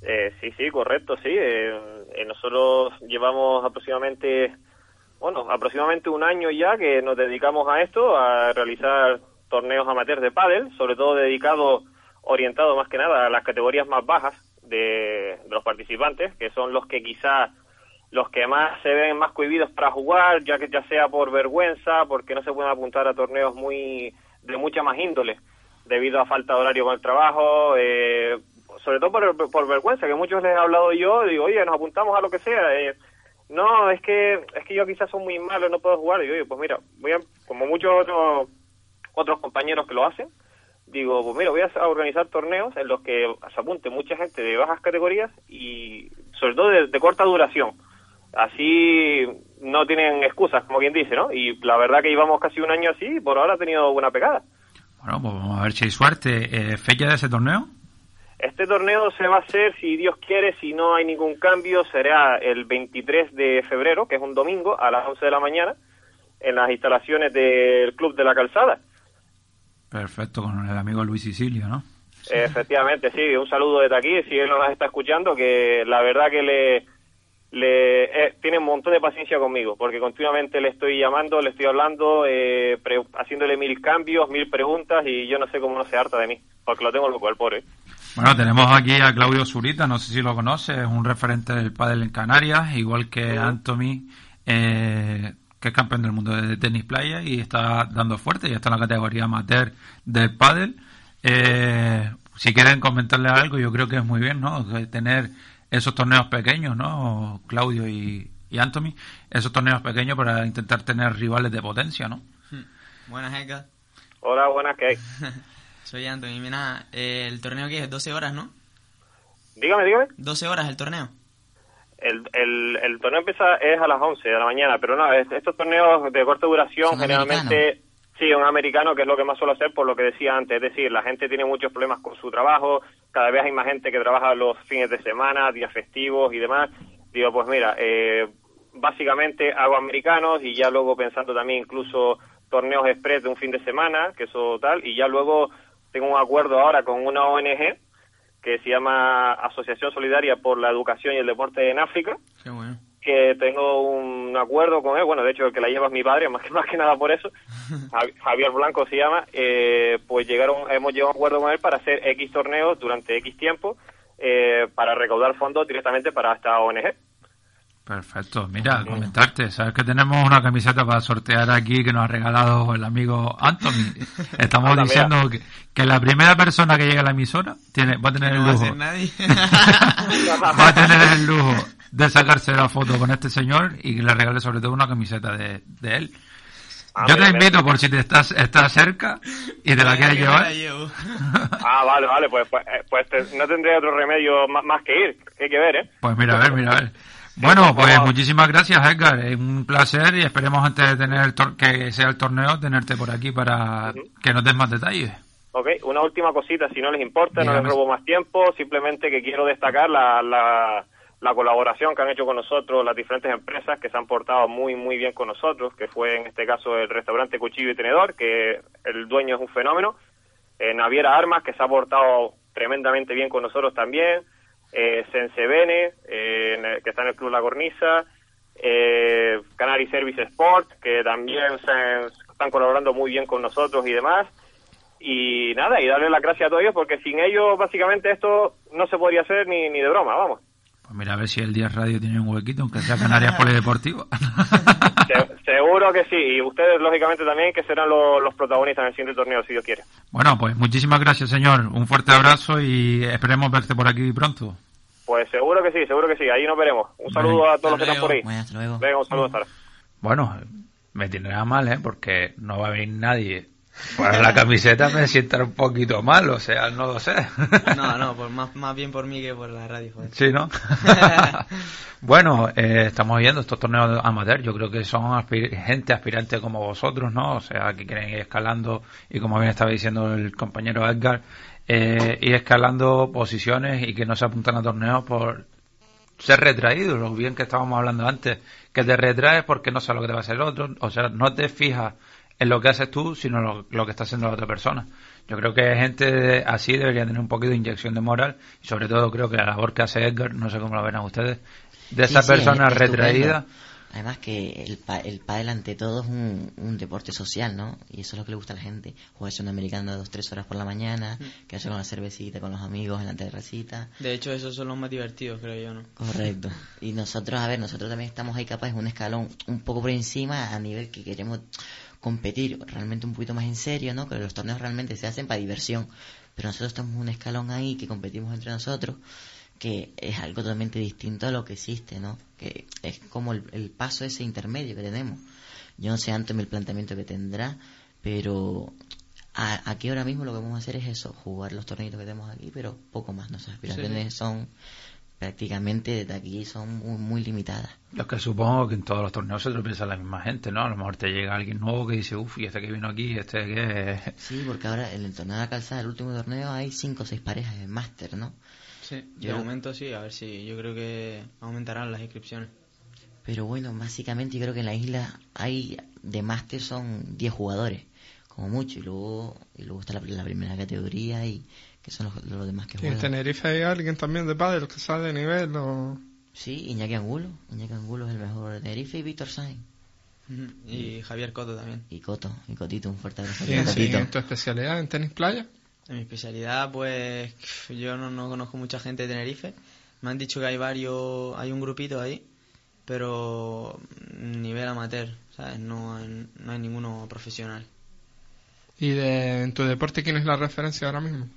S14: Eh, sí, sí, correcto, sí. Eh, eh, nosotros llevamos aproximadamente, bueno, aproximadamente un año ya que nos dedicamos a esto, a realizar torneos amateurs de pádel, sobre todo dedicado, orientado más que nada a las categorías más bajas de, de los participantes, que son los que quizás los que más se ven más cohibidos para jugar, ya que ya sea por vergüenza, porque no se pueden apuntar a torneos muy de mucha más índole, debido a falta de horario con el trabajo, eh, sobre todo por, por, vergüenza, que muchos les he hablado yo, digo, oye, nos apuntamos a lo que sea, eh, no, es que es que yo quizás soy muy malo, no puedo jugar, y digo, oye, pues mira, voy a, como muchos otros otros compañeros que lo hacen, digo, pues mira, voy a organizar torneos en los que se apunte mucha gente de bajas categorías y sobre todo de corta duración así no tienen excusas, como quien dice, ¿no? Y la verdad que llevamos casi un año así y por ahora ha tenido buena pegada.
S2: Bueno, pues vamos a ver si hay suerte. Eh, ¿Fecha de ese torneo?
S14: Este torneo se va a hacer, si Dios quiere, si no hay ningún cambio, será el 23 de febrero, que es un domingo, a las 11 de la mañana, en las instalaciones del Club de la Calzada.
S2: Perfecto, con el amigo Luis Sicilio, ¿no?
S14: Efectivamente, sí, un saludo desde aquí, si él nos está escuchando, que la verdad que le le eh, tiene un montón de paciencia conmigo, porque continuamente le estoy llamando, le estoy hablando, eh, pre, haciéndole mil cambios, mil preguntas y yo no sé cómo no se harta de mí, porque lo tengo loco el pobre.
S2: Bueno, tenemos aquí a Claudio Zurita, no sé si lo conoce, es un referente del pádel en Canarias, igual que Anthony, eh, que es campeón del mundo de tenis playa y está dando fuerte, ya está en la categoría amateur del pádel. Eh, si quieren comentarle algo, yo creo que es muy bien, ¿no? Tener esos torneos pequeños, ¿no? Claudio y, y Anthony, esos torneos pequeños para intentar tener rivales de potencia, ¿no? [LAUGHS]
S12: Buenas, Edgar.
S14: Hola, buenas, ¿qué hay? [LAUGHS]
S12: Soy Anthony. Mira, eh, el torneo que es 12 horas, ¿no?
S14: Dígame, dígame.
S12: 12 horas el torneo.
S14: El, el, el torneo empieza es a las 11 de la mañana, pero no, es- estos torneos de corta duración generalmente sí, un americano que es lo que más suelo hacer por lo que decía antes, es decir, la gente tiene muchos problemas con su trabajo, cada vez hay más gente que trabaja los fines de semana, días festivos y demás. Digo, pues mira, eh, básicamente hago americanos y ya luego pensando también incluso torneos express de un fin de semana, que eso tal, y ya luego tengo un acuerdo ahora con una ONG que se llama Asociación Solidaria por la Educación y el Deporte en África,
S12: Qué bueno.
S14: Que tengo un acuerdo con él, bueno, de hecho el que la lleva es mi padre, [LAUGHS] más que más que nada por eso, [LAUGHS] Javi- Javier Blanco se llama, eh, pues llegaron, hemos llegado a un acuerdo con él para hacer X torneos durante X tiempo eh, para recaudar fondos directamente para esta ONG.
S2: Perfecto. Mira, comentarte, sabes que tenemos una camiseta para sortear aquí que nos ha regalado el amigo Anthony. [LAUGHS] Estamos diciendo que, que la primera persona que llegue a la emisora tiene, va a tener el
S12: No va a
S2: lujo. va a tener el lujo de sacarse la foto con este señor y que le regale sobre todo una camiseta de, de él.
S14: Ah,
S2: Yo te
S14: mira.
S2: invito por si te estás, estás cerca y te la quieres llevar.
S12: la. [LAUGHS]
S14: Ah, vale, vale, pues, pues, eh, pues te- no tendré otro remedio más, más que ir, que hay que ver, ¿eh?
S2: Pues mira, a ver, mira, a ver. Bueno, pues muchísimas gracias, Edgar. Es un placer y esperemos antes de tener el tor- que sea el torneo tenerte por aquí para que nos des más detalles.
S14: Ok, una última cosita, si no les importa, no les robo más tiempo, simplemente que quiero destacar la, la, la colaboración que han hecho con nosotros las diferentes empresas que se han portado muy, muy bien con nosotros, que fue en este caso el restaurante Cuchillo y Tenedor, que el dueño es un fenómeno, eh, Naviera Armas, que se ha portado tremendamente bien con nosotros también, eh, Sensebene, eh, que está en el Club La Cornisa, eh, Canary Service Sport, que también se- están colaborando muy bien con nosotros y demás. Y nada, y darle las gracias a todos ellos, porque sin ellos básicamente esto no se podría hacer ni, ni de broma, vamos.
S2: Pues mira, a ver si el Día Radio tiene un huequito, aunque sea Canarias Polideportiva.
S14: Se- seguro que sí, y ustedes lógicamente también que serán los, los protagonistas en el siguiente torneo, si Dios quiere.
S2: bueno, pues muchísimas gracias, señor. Un fuerte abrazo y esperemos verte por aquí pronto.
S14: Pues seguro que sí, seguro que sí, ahí nos veremos. Un saludo a todos los que están por ahí.
S4: Bueno, hasta luego.
S14: Venga, un saludo, Sara.
S2: Bueno, me tiene nada mal, ¿eh? Porque no va a venir nadie. Por la camiseta me sienta un poquito mal, o sea, no lo sé.
S12: No, no, por más, más bien por mí que por la radio. joder.
S2: Sí, ¿no? [LAUGHS] bueno, eh, estamos viendo estos torneos amateur. Yo creo que son aspir- gente aspirante como vosotros, ¿no? O sea, que quieren ir escalando y como bien estaba diciendo el compañero Edgar, eh, ir escalando posiciones y que no se apuntan a torneos por ser retraídos. Lo bien que estábamos hablando antes, que te retraes porque no sabes lo que te va a hacer el otro. O sea, no te fijas en lo que haces tú, sino lo, lo que está haciendo la otra persona. Yo creo que gente así debería tener un poquito de inyección de moral y sobre todo creo que la labor que hace Edgar, no sé cómo lo verán ustedes, de
S4: Sí,
S2: esa
S4: sí,
S2: persona
S4: es
S2: retraída,
S4: Además que el, pa el pádel ante todo es un, un deporte social, ¿no? Y eso es lo que le gusta a la gente. Jugarse un americano de dos, tres horas por la mañana,
S12: Mm.
S4: quedarse con la cervecita, con los amigos en la terracita.
S12: De hecho, esos son los más divertidos, creo yo, ¿no?
S4: Correcto. Y nosotros, a ver, nosotros también estamos ahí capaz un escalón un poco por encima a nivel que queremos competir realmente un poquito más en serio, ¿no? Que los torneos realmente se hacen para diversión. Pero nosotros estamos un escalón ahí que competimos entre nosotros que es algo totalmente distinto a lo que existe, ¿no? Que es como el, el paso ese intermedio que tenemos. Yo no sé antes el planteamiento que tendrá, pero a- aquí ahora mismo lo que vamos a hacer es eso, jugar los torneitos que tenemos aquí, pero poco más. Nuestras aspiraciones son prácticamente desde aquí son muy, muy limitadas.
S2: yo que supongo que en todos los torneos se tropieza la misma gente, ¿no? A lo mejor te llega alguien nuevo que dice, uff, y este que vino aquí, este que...
S4: Sí, porque ahora en el torneo de la calzada, el último torneo, hay cinco o seis parejas de máster, ¿no?
S12: Sí, de
S4: Yo-
S12: momento sí, a ver si yo creo que aumentarán las inscripciones.
S4: Pero bueno, básicamente yo creo que en la isla hay de máster son 10 jugadores, como mucho, y luego y luego está la, la primera categoría y que son los, los demás que
S3: Y en
S4: juegan.
S3: Tenerife hay alguien también de pádel que sale de nivel o...
S4: Sí, Iñaki Angulo, Iñaki Angulo es el mejor de Tenerife y Víctor Sainz.
S12: Y Javier Coto también.
S4: Y Coto, y Cotito, un fuerte abrazo.
S3: ¿Y en, tu especialidad en tenis playa?
S12: En mi especialidad, pues yo no, no conozco mucha gente de Tenerife. Me han dicho que hay varios, hay un grupito ahí, pero nivel amateur, ¿sabes? No, hay- no hay ninguno profesional.
S3: ¿Y de, en tu deporte quién es la referencia ahora mismo?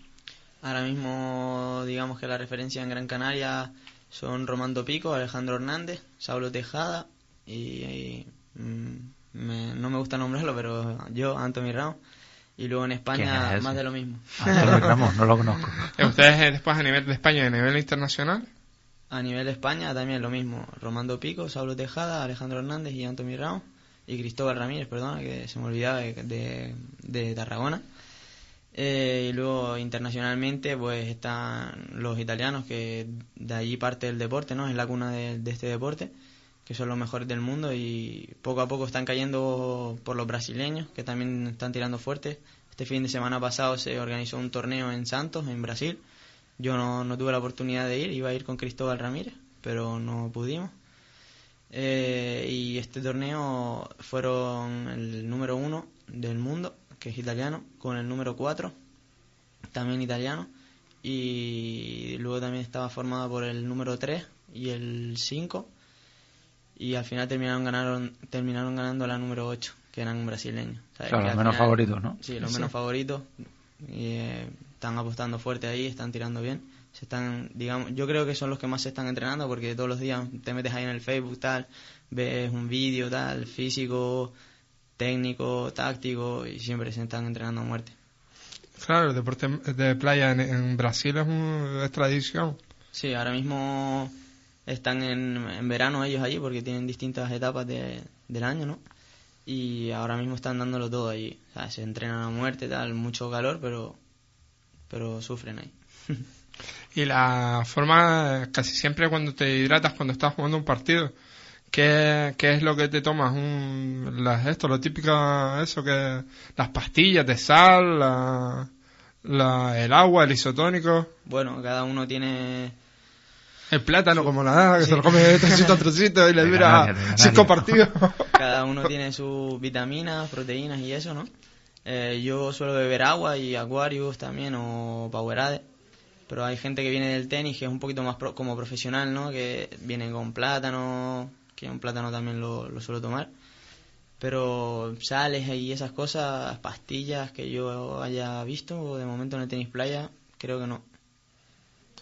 S12: Ahora mismo, digamos que la referencia en Gran Canaria son Romando Pico, Alejandro Hernández, Saulo Tejada y, y, mm, me- no me gusta nombrarlo, pero yo, Anthony Ramos. Y luego en
S2: ¿Quién
S12: España,
S2: es
S12: más de lo mismo.
S2: Antonio Ramos, no lo conozco. [LAUGHS]
S3: ¿Ustedes eh, después a nivel de España y a nivel internacional?
S12: A nivel de España también lo mismo. Romando Pico, Saulo Tejada, Alejandro Hernández y Antonio Ramos. Y Cristóbal Ramírez, perdona, que se me olvidaba de, de, de Tarragona. Eh, y luego internacionalmente pues están los italianos que de allí parte el deporte, ¿no? Es la cuna de, de, este deporte, que son los mejores del mundo y poco a poco están cayendo por los brasileños que también están tirando fuerte. Este fin de semana pasado se organizó un torneo en Santos, en Brasil. Yo no, no tuve la oportunidad de ir, iba a ir con Cristóbal Ramírez, pero no pudimos. Eh, y este torneo fueron el número uno del mundo que es italiano, con el número 4, también italiano, y luego también estaba formado por el número 3 y el 5, y al final terminaron, ganaron, terminaron ganando la número 8, que eran brasileños.
S2: Claro, los menos favoritos, ¿no?
S12: Sí, los menos favoritos, y, eh, están apostando fuerte ahí, están tirando bien. Se están, digamos, yo creo que son los que más se están entrenando porque todos los días te metes ahí en el Facebook, tal, ves un vídeo, tal, físico, técnico, táctico y siempre se están entrenando a muerte.
S3: Claro, el deporte de playa en, en Brasil es, un, es, tradición.
S12: Sí, ahora mismo están en, en, verano ellos allí porque tienen distintas etapas de, del año, ¿no? Y ahora mismo están dándolo todo allí. O sea, se entrenan a muerte, tal, mucho calor, pero, pero sufren ahí. [LAUGHS]
S3: y la forma, casi siempre cuando te hidratas, cuando estás jugando un partido, ¿Qué, ¿Qué, es lo que te tomas? Un, las, esto, lo típico, eso que las pastillas de sal, la, la, el agua, el isotónico.
S12: Bueno, cada uno tiene.
S3: El plátano, como la que sí. se lo come trocito a trocito y le dura cinco partidos. [LAUGHS]
S12: Cada uno tiene sus vitaminas, proteínas y eso, ¿no? Eh, yo suelo beber agua y Aquarius también o Powerade. Pero hay gente que viene del tenis que es un poquito más pro, como profesional, ¿no? Que vienen con plátano, que un plátano también lo, lo, suelo tomar. Pero sales y esas cosas, pastillas que yo haya visto de momento en el tenis playa, creo que no.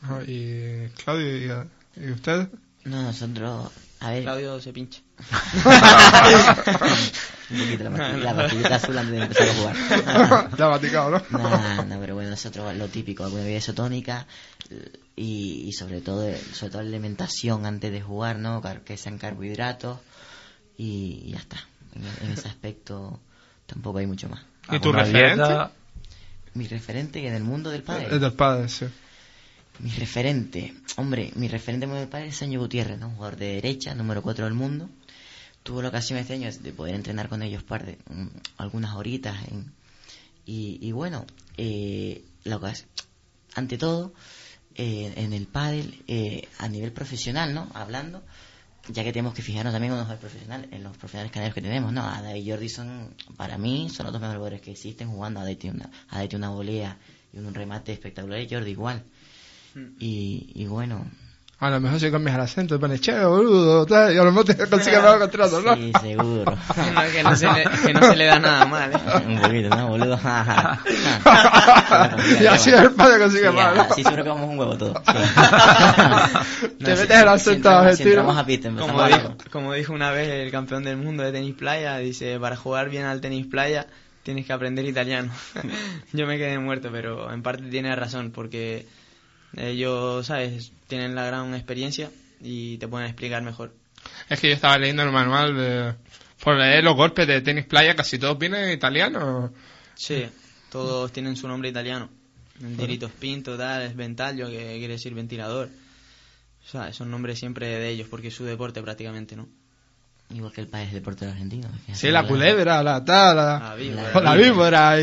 S3: Ah, y Claudio, ¿y, ¿y usted?
S4: No, nosotros... A ver.
S12: Claudio se pincha. [LAUGHS] [LAUGHS]
S4: un poquito la pastillita, azul antes de empezar a jugar. [LAUGHS]
S3: ya baticado, ¿no?
S4: No, no, nosotros lo típico, alguna bebida isotónica y, y sobre todo sobre todo la alimentación antes de jugar, ¿no? Que sean carbohidratos y, y ya está. En, en, ese aspecto tampoco hay mucho más.
S3: ¿Y tu referente? Dieta?
S4: Mi referente en el mundo del padre.
S3: Es del padre, sí.
S4: Mi referente, hombre, mi referente en el padre es Sergio Gutiérrez, ¿no? Jugador de derecha, número 4 del mundo. Tuve la ocasión este año de poder entrenar con ellos par de, um, algunas horitas. En, y, y, bueno, eh, lo que es, ante todo, eh, en el pádel, eh, a nivel profesional, ¿no? Hablando, ya que tenemos que fijarnos también en los profesionales, en los profesionales canarios que tenemos, ¿no? Ada y Jordi son, para mí, son los dos mejores jugadores que existen jugando. Ada tiene una, Ada tiene una volea y un remate espectacular y Jordi igual. Y, y bueno,
S3: a lo mejor si cambias el acento, te pones che, boludo, tal, y a lo mejor te [LAUGHS] consigues más contrato, ¿no?
S4: Sí, seguro. [LAUGHS]
S12: no, que, no se le, que no se le da nada mal, ¿eh?
S4: Un poquito, ¿no, boludo? [LAUGHS]
S3: y así el padre consigue
S4: sí,
S3: más, ¿no?
S4: Sí, seguro que vamos un huevo todo. Sí.
S3: te metes el acento argentino.
S4: a pista,
S12: como, dijo, como dijo una vez el campeón del mundo de tenis playa, dice, para jugar bien al tenis playa tienes que aprender italiano. Yo me quedé muerto, pero en parte tiene razón, porque ellos, ¿sabes? Tienen la gran experiencia y te pueden explicar mejor.
S3: Es que yo estaba leyendo el manual de... Por leer los golpes de tenis playa, casi todos vienen italianos.
S12: Sí, todos tienen su nombre italiano. El tirito Pinto, tal, es ventaglio, que quiere decir ventilador. O sea, son nombres siempre de ellos, porque es su deporte prácticamente, ¿no?
S4: Igual que el país deporte argentino.
S3: Sí, la culebra, la tal, la,
S12: la víbora.
S3: La, la víbora.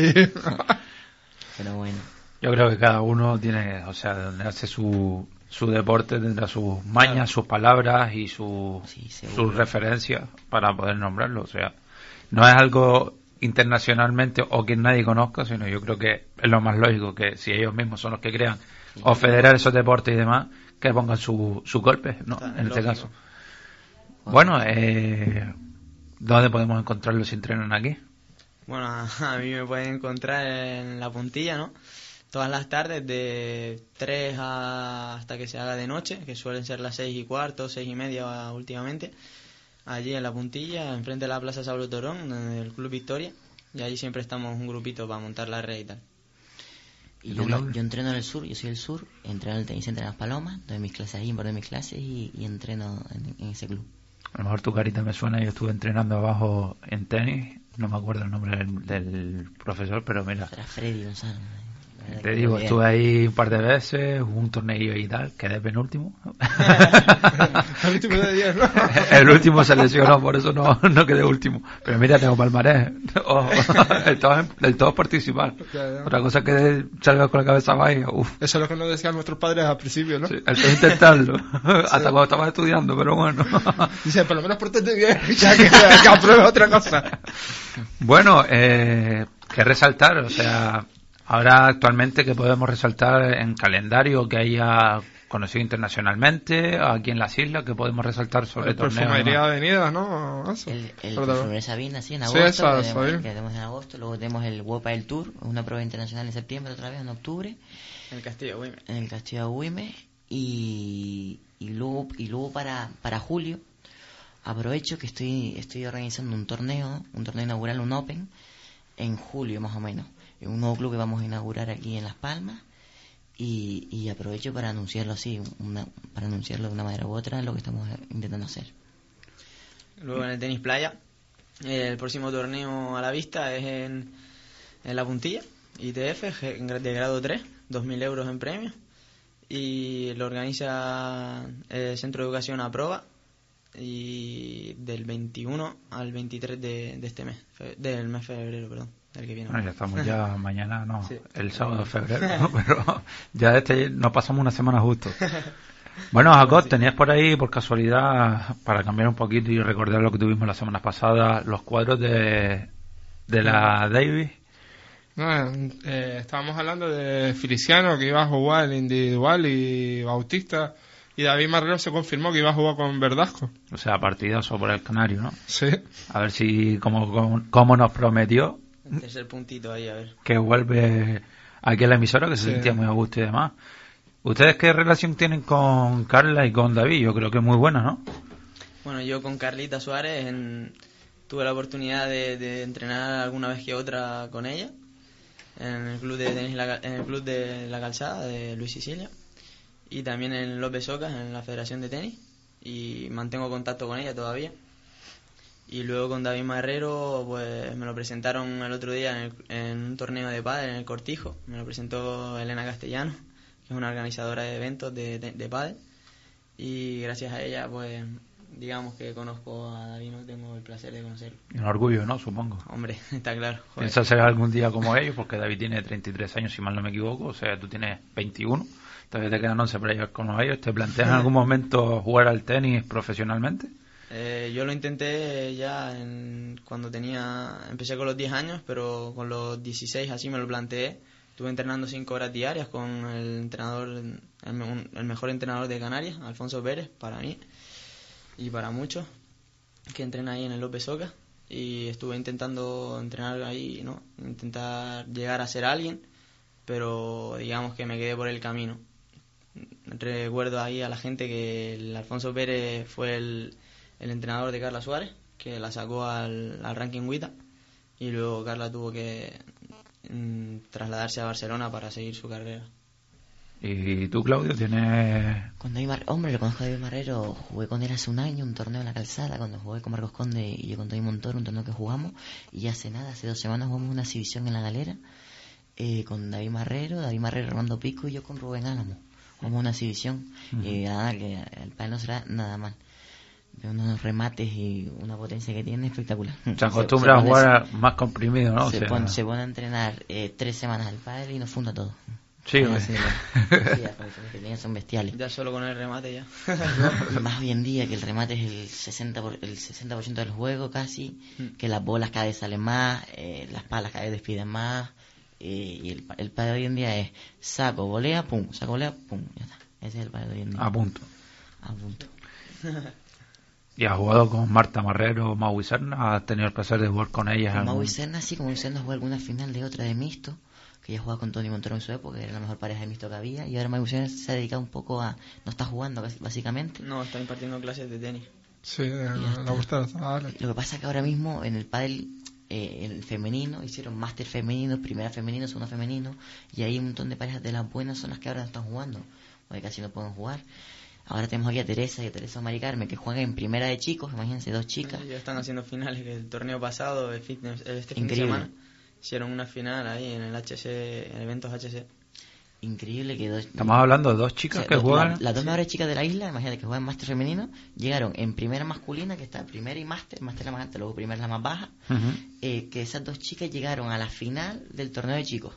S4: Pero bueno.
S2: Yo creo que cada uno tiene, o sea, donde hace su, su deporte tendrá sus mañas, sus palabras y su,
S4: sí,
S2: sus referencias para poder nombrarlo. O sea, no es algo internacionalmente o que nadie conozca, sino yo creo que es lo más lógico que si ellos mismos son los que crean sí, o federar esos deportes y demás, que pongan su, su golpe, ¿no? en este caso. Bueno, eh, ¿dónde podemos encontrarlos si entrenan aquí?
S12: Bueno, [LAUGHS] a mí me pueden encontrar en la puntilla, ¿no? Todas las tardes de 3 a, hasta que se haga de noche, que suelen ser las 6 y cuarto, 6 y media últimamente, allí en la puntilla, enfrente de la Plaza Saulo Torón, en el Club Victoria, y allí siempre estamos un grupito para montar la red y tal.
S4: Y
S2: ¿Y
S4: yo, no- yo entreno en el sur, yo soy del sur, entreno en el tenis center en Las Palomas, doy mis clases ahí, doy mis clases y, y entreno en, en ese club.
S2: A lo mejor tu carita me suena, yo estuve entrenando abajo en tenis, no me acuerdo el nombre del, del profesor, pero mira,
S4: Era Freddy Gonzalo.
S2: Te
S4: que
S2: digo,
S4: bien.
S2: estuve ahí un par de veces, hubo un torneo y tal, quedé penúltimo. [LAUGHS]
S3: El último de 10, ¿no? [LAUGHS]
S2: el último se lesionó, por eso no, no quedé último. Pero mira, tengo palmarés. [LAUGHS] Ojo, el todo, el todo participar. Otra cosa es que salgas con la cabeza baja, uff.
S3: Eso es lo que nos decían nuestros padres al principio, ¿no?
S2: El todo intentarlo. Hasta cuando estaba estudiando, pero bueno.
S3: Dice, por lo menos portate bien, ya que, que apruebe otra cosa.
S2: Bueno, eh, que resaltar, o sea, ahora actualmente que podemos resaltar en calendario que haya conocido internacionalmente, aquí en las islas, que podemos resaltar sobre
S3: El
S2: torneos.
S3: Perfumería
S2: ¿no?
S3: Avenidas, ¿no? Eso.
S4: El, el. Perfumería Sabina, sí, en
S3: Sí,
S4: agosto. que, tenemos,
S3: bien.
S4: que tenemos en agosto. Luego tenemos el Wopa del Tour, una prueba internacional en septiembre, otra vez en octubre.
S12: En el Castillo de Güemes.
S4: En el Castillo de Güemes. Y, y luego, y luego para, para julio, aprovecho que estoy, estoy organizando un torneo, un torneo inaugural, un Open, en julio más o menos. Un nuevo club que vamos a inaugurar aquí en Las Palmas. Y, y aprovecho para anunciarlo así, una- para anunciarlo de una manera u otra, lo que estamos intentando hacer.
S12: Luego en el tenis playa, eh, el próximo torneo a la vista es en, en La Puntilla, ITF, de grado 3, 2.000 euros en premio. Y lo organiza el Centro de Educación a Proba y del 21 al 23 de, de este mes, del mes de febrero, perdón, del que viene.
S2: Bueno, ya estamos ya [LAUGHS] mañana, no,
S12: Sí.
S2: el sábado de febrero, ¿no? [LAUGHS] pero ya este nos pasamos una semana justo. Bueno, Jacob, tenías por ahí, por casualidad, para cambiar un poquito y recordar lo que tuvimos la semana pasada, los cuadros de, de la Davis.
S3: No, eh, estábamos hablando de Feliciano que iba a jugar el individual y Bautista y David Marrero se confirmó que iba a jugar con Verdasco.
S2: O sea, partidazo por el Canario, ¿no?
S3: Sí.
S2: A ver si, como, como, como nos prometió,
S12: El tercer puntito ahí, a ver.
S2: que vuelve aquí a la emisora, que se
S3: Sí.
S2: sentía muy a gusto y demás. ¿Ustedes qué relación tienen con Carla y con David? Yo creo que muy buena, ¿no?
S12: Bueno, yo con Carlita Suárez en- tuve la oportunidad de, de entrenar alguna vez que otra con ella en el club de tenis La en el club de la calzada de Luis Sicilia y también en López Ocas en la Federación de Tenis y mantengo contacto con ella todavía. Y luego con David Marrero, pues me lo presentaron el otro día en, el- en un torneo de pádel en el Cortijo. Me lo presentó Elena Castellano, que es una organizadora de eventos de, de, de pádel. Y gracias a ella, pues digamos que conozco a David, no tengo el placer de conocerlo.
S2: Un orgullo, ¿no? Supongo.
S12: Hombre, [LAUGHS] está claro. joder.
S2: Piensa ser algún día como ellos, porque David tiene 33 años, si mal no me equivoco, o sea, tú tienes 21, todavía te quedan 11 para llegar como ellos. ¿Te planteas en algún momento jugar al tenis profesionalmente?
S12: Eh, yo lo intenté ya en- cuando tenía, empecé con los 10 años, pero con los 16 así me lo planteé. Estuve entrenando 5 horas diarias con el entrenador, el, mejor entrenador de Canarias, Alfonso Pérez, para mí y para muchos que entrenan ahí en el López Oca. Y estuve intentando entrenar ahí, ¿no? Intentar llegar a ser alguien, pero digamos que me quedé por el camino. Recuerdo ahí a la gente que el Alfonso Pérez fue el, el entrenador de Carla Suárez, que la sacó al, al ranking WITA, y luego Carla tuvo que mm, trasladarse a Barcelona para seguir su carrera.
S2: ¿Y tú, Claudio, tienes...?
S4: Con David Mar- Hombre, lo conozco a David Marrero. Jugué con él hace un año, un torneo en la calzada, cuando jugué con Marcos Conde y yo con David Montoro, un torneo que jugamos. Y hace nada, hace dos semanas jugamos una exhibición en la galera eh, con David Marrero, David Marrero, Armando Pico y yo con Rubén Álamo. Jugamos una exhibición y nada, que el palo no será nada mal. Ve unos remates y una potencia que tiene espectacular.
S2: Se acostumbra a
S4: pone-
S2: jugar más comprimido, ¿no? O
S4: Se,
S2: sea,
S4: pone, se pone a entrenar eh, tres semanas al padre y nos funda todo.
S2: Sí, hombre.
S4: sí, las condiciones que tiene son bestiales.
S12: Ya solo con el remate ya. [LAUGHS]
S4: Más hoy en día que el remate es el 60%, por- el 60 del juego casi,
S12: Mm.
S4: que las bolas cada vez salen más, eh, las palas cada vez despiden más, eh, y el, pa- el padre de hoy en día es saco, volea, pum, saco, volea, pum, ya está. Ese es el padre de hoy en día.
S2: A punto.
S4: A punto. [LAUGHS]
S2: ¿Y has jugado con Marta Marrero, Maui Serna? ¿Has tenido el placer de jugar con ellas?
S4: Con
S2: algún-
S4: Maui Serna, sí, con Maui Serna jugué alguna final de otra de mixto, que ella jugaba con Tony Montoro en su época, que era la mejor pareja de mixto que había, y ahora Maui Serna se ha dedicado un poco a, no está jugando básicamente,
S12: No, está impartiendo clases de tenis.
S3: Sí, eh, la
S4: está.
S3: gusta vale.
S4: Lo que pasa es que ahora mismo en el pádel eh, el femenino, hicieron máster femenino, primera femenino, segunda femenino, y hay un montón de parejas de las buenas son las que ahora no están jugando, porque casi no pueden jugar. Ahora tenemos aquí a Teresa y a Teresa Mari Carmen que juegan en primera de chicos, imagínense, dos chicas.
S12: Ya están haciendo finales, que el torneo pasado, el fitness, este fin de
S4: Increíble.
S12: semana, hicieron una final ahí en el HC, en eventos HC.
S4: Increíble que dos...
S2: Estamos hablando de dos chicas
S4: O sea,
S2: que
S4: dos-
S2: juegan.
S4: la- las dos mejores chicas de la isla, imagínate que juegan máster femenino, llegaron en primera masculina, que está primera y máster, máster la más alta, luego primera es la más baja, eh, que esas dos chicas llegaron a la final del torneo de chicos.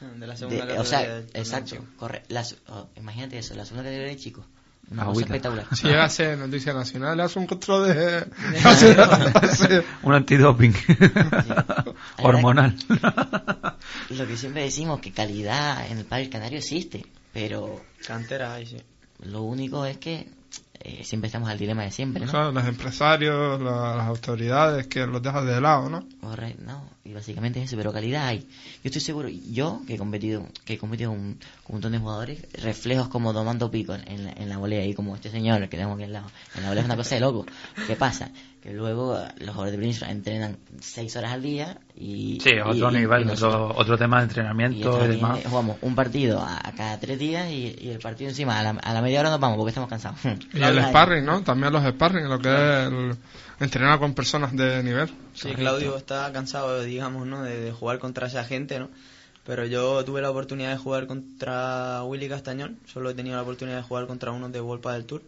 S12: De la
S4: De-
S12: segunda
S4: o
S12: categoría
S4: sea,
S12: del torneo
S4: exacto, corre, las- oh, imagínate eso, la segunda categoría de chicos. Una cosa espectacular. [LAUGHS]
S3: Si llega a ser noticia nacional, hace un control de... [LAUGHS]
S2: Un antidoping. [LAUGHS] Hormonal.
S4: Lo que siempre decimos, que calidad en el país canario existe, pero
S12: Cantera ahí, sí.
S4: lo único es que eh, siempre estamos al dilema de siempre, ¿no?
S3: Claro, los empresarios, la- las autoridades que los dejan de lado, ¿no?
S4: Correcto, no, y básicamente es eso, pero calidad hay. Yo estoy seguro, yo que he competido, que he competido un, con un montón de jugadores, reflejos como Domando Pico en, en la, en la volea y como este señor que tenemos aquí al lado, en la volea es una cosa de loco. ¿Qué pasa? Que luego eh, los jugadores de Península entrenan seis horas al día y...
S2: Sí, otro
S4: y-
S2: nivel,
S4: y nosotros-
S2: otro, otro tema de entrenamiento y demás.
S4: jugamos un partido a, a cada tres días y, y el partido encima a la, a la media hora nos vamos porque estamos cansados.
S3: Y el sparring, ¿no? También los sparring, lo que es el entrenar con personas de nivel.
S12: Sí, Claudio está cansado, digamos, ¿no? De, de jugar contra esa gente, ¿no? Pero yo tuve la oportunidad de jugar contra Willy Castañón, solo he tenido la oportunidad de jugar contra unos de Volpa del Tour.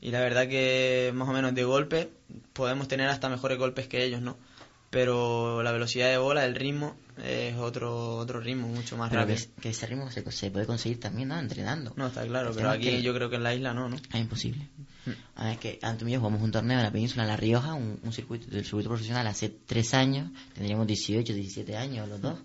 S12: Y la verdad que más o menos de golpe podemos tener hasta mejores golpes que ellos, ¿no? Pero la velocidad de bola, el ritmo, es otro otro ritmo, mucho más
S4: Pero que,
S12: rápido.
S4: que ese ritmo se, se puede conseguir también, ¿no? Entrenando.
S12: No, está claro, pero aquí
S4: que-
S12: yo creo que en la isla no, ¿no?
S4: Es imposible. A ver, que Antonio y yo jugamos un torneo en la península, en La Rioja, un, un circuito del circuito profesional hace tres años, tendríamos 18, 17 años los dos.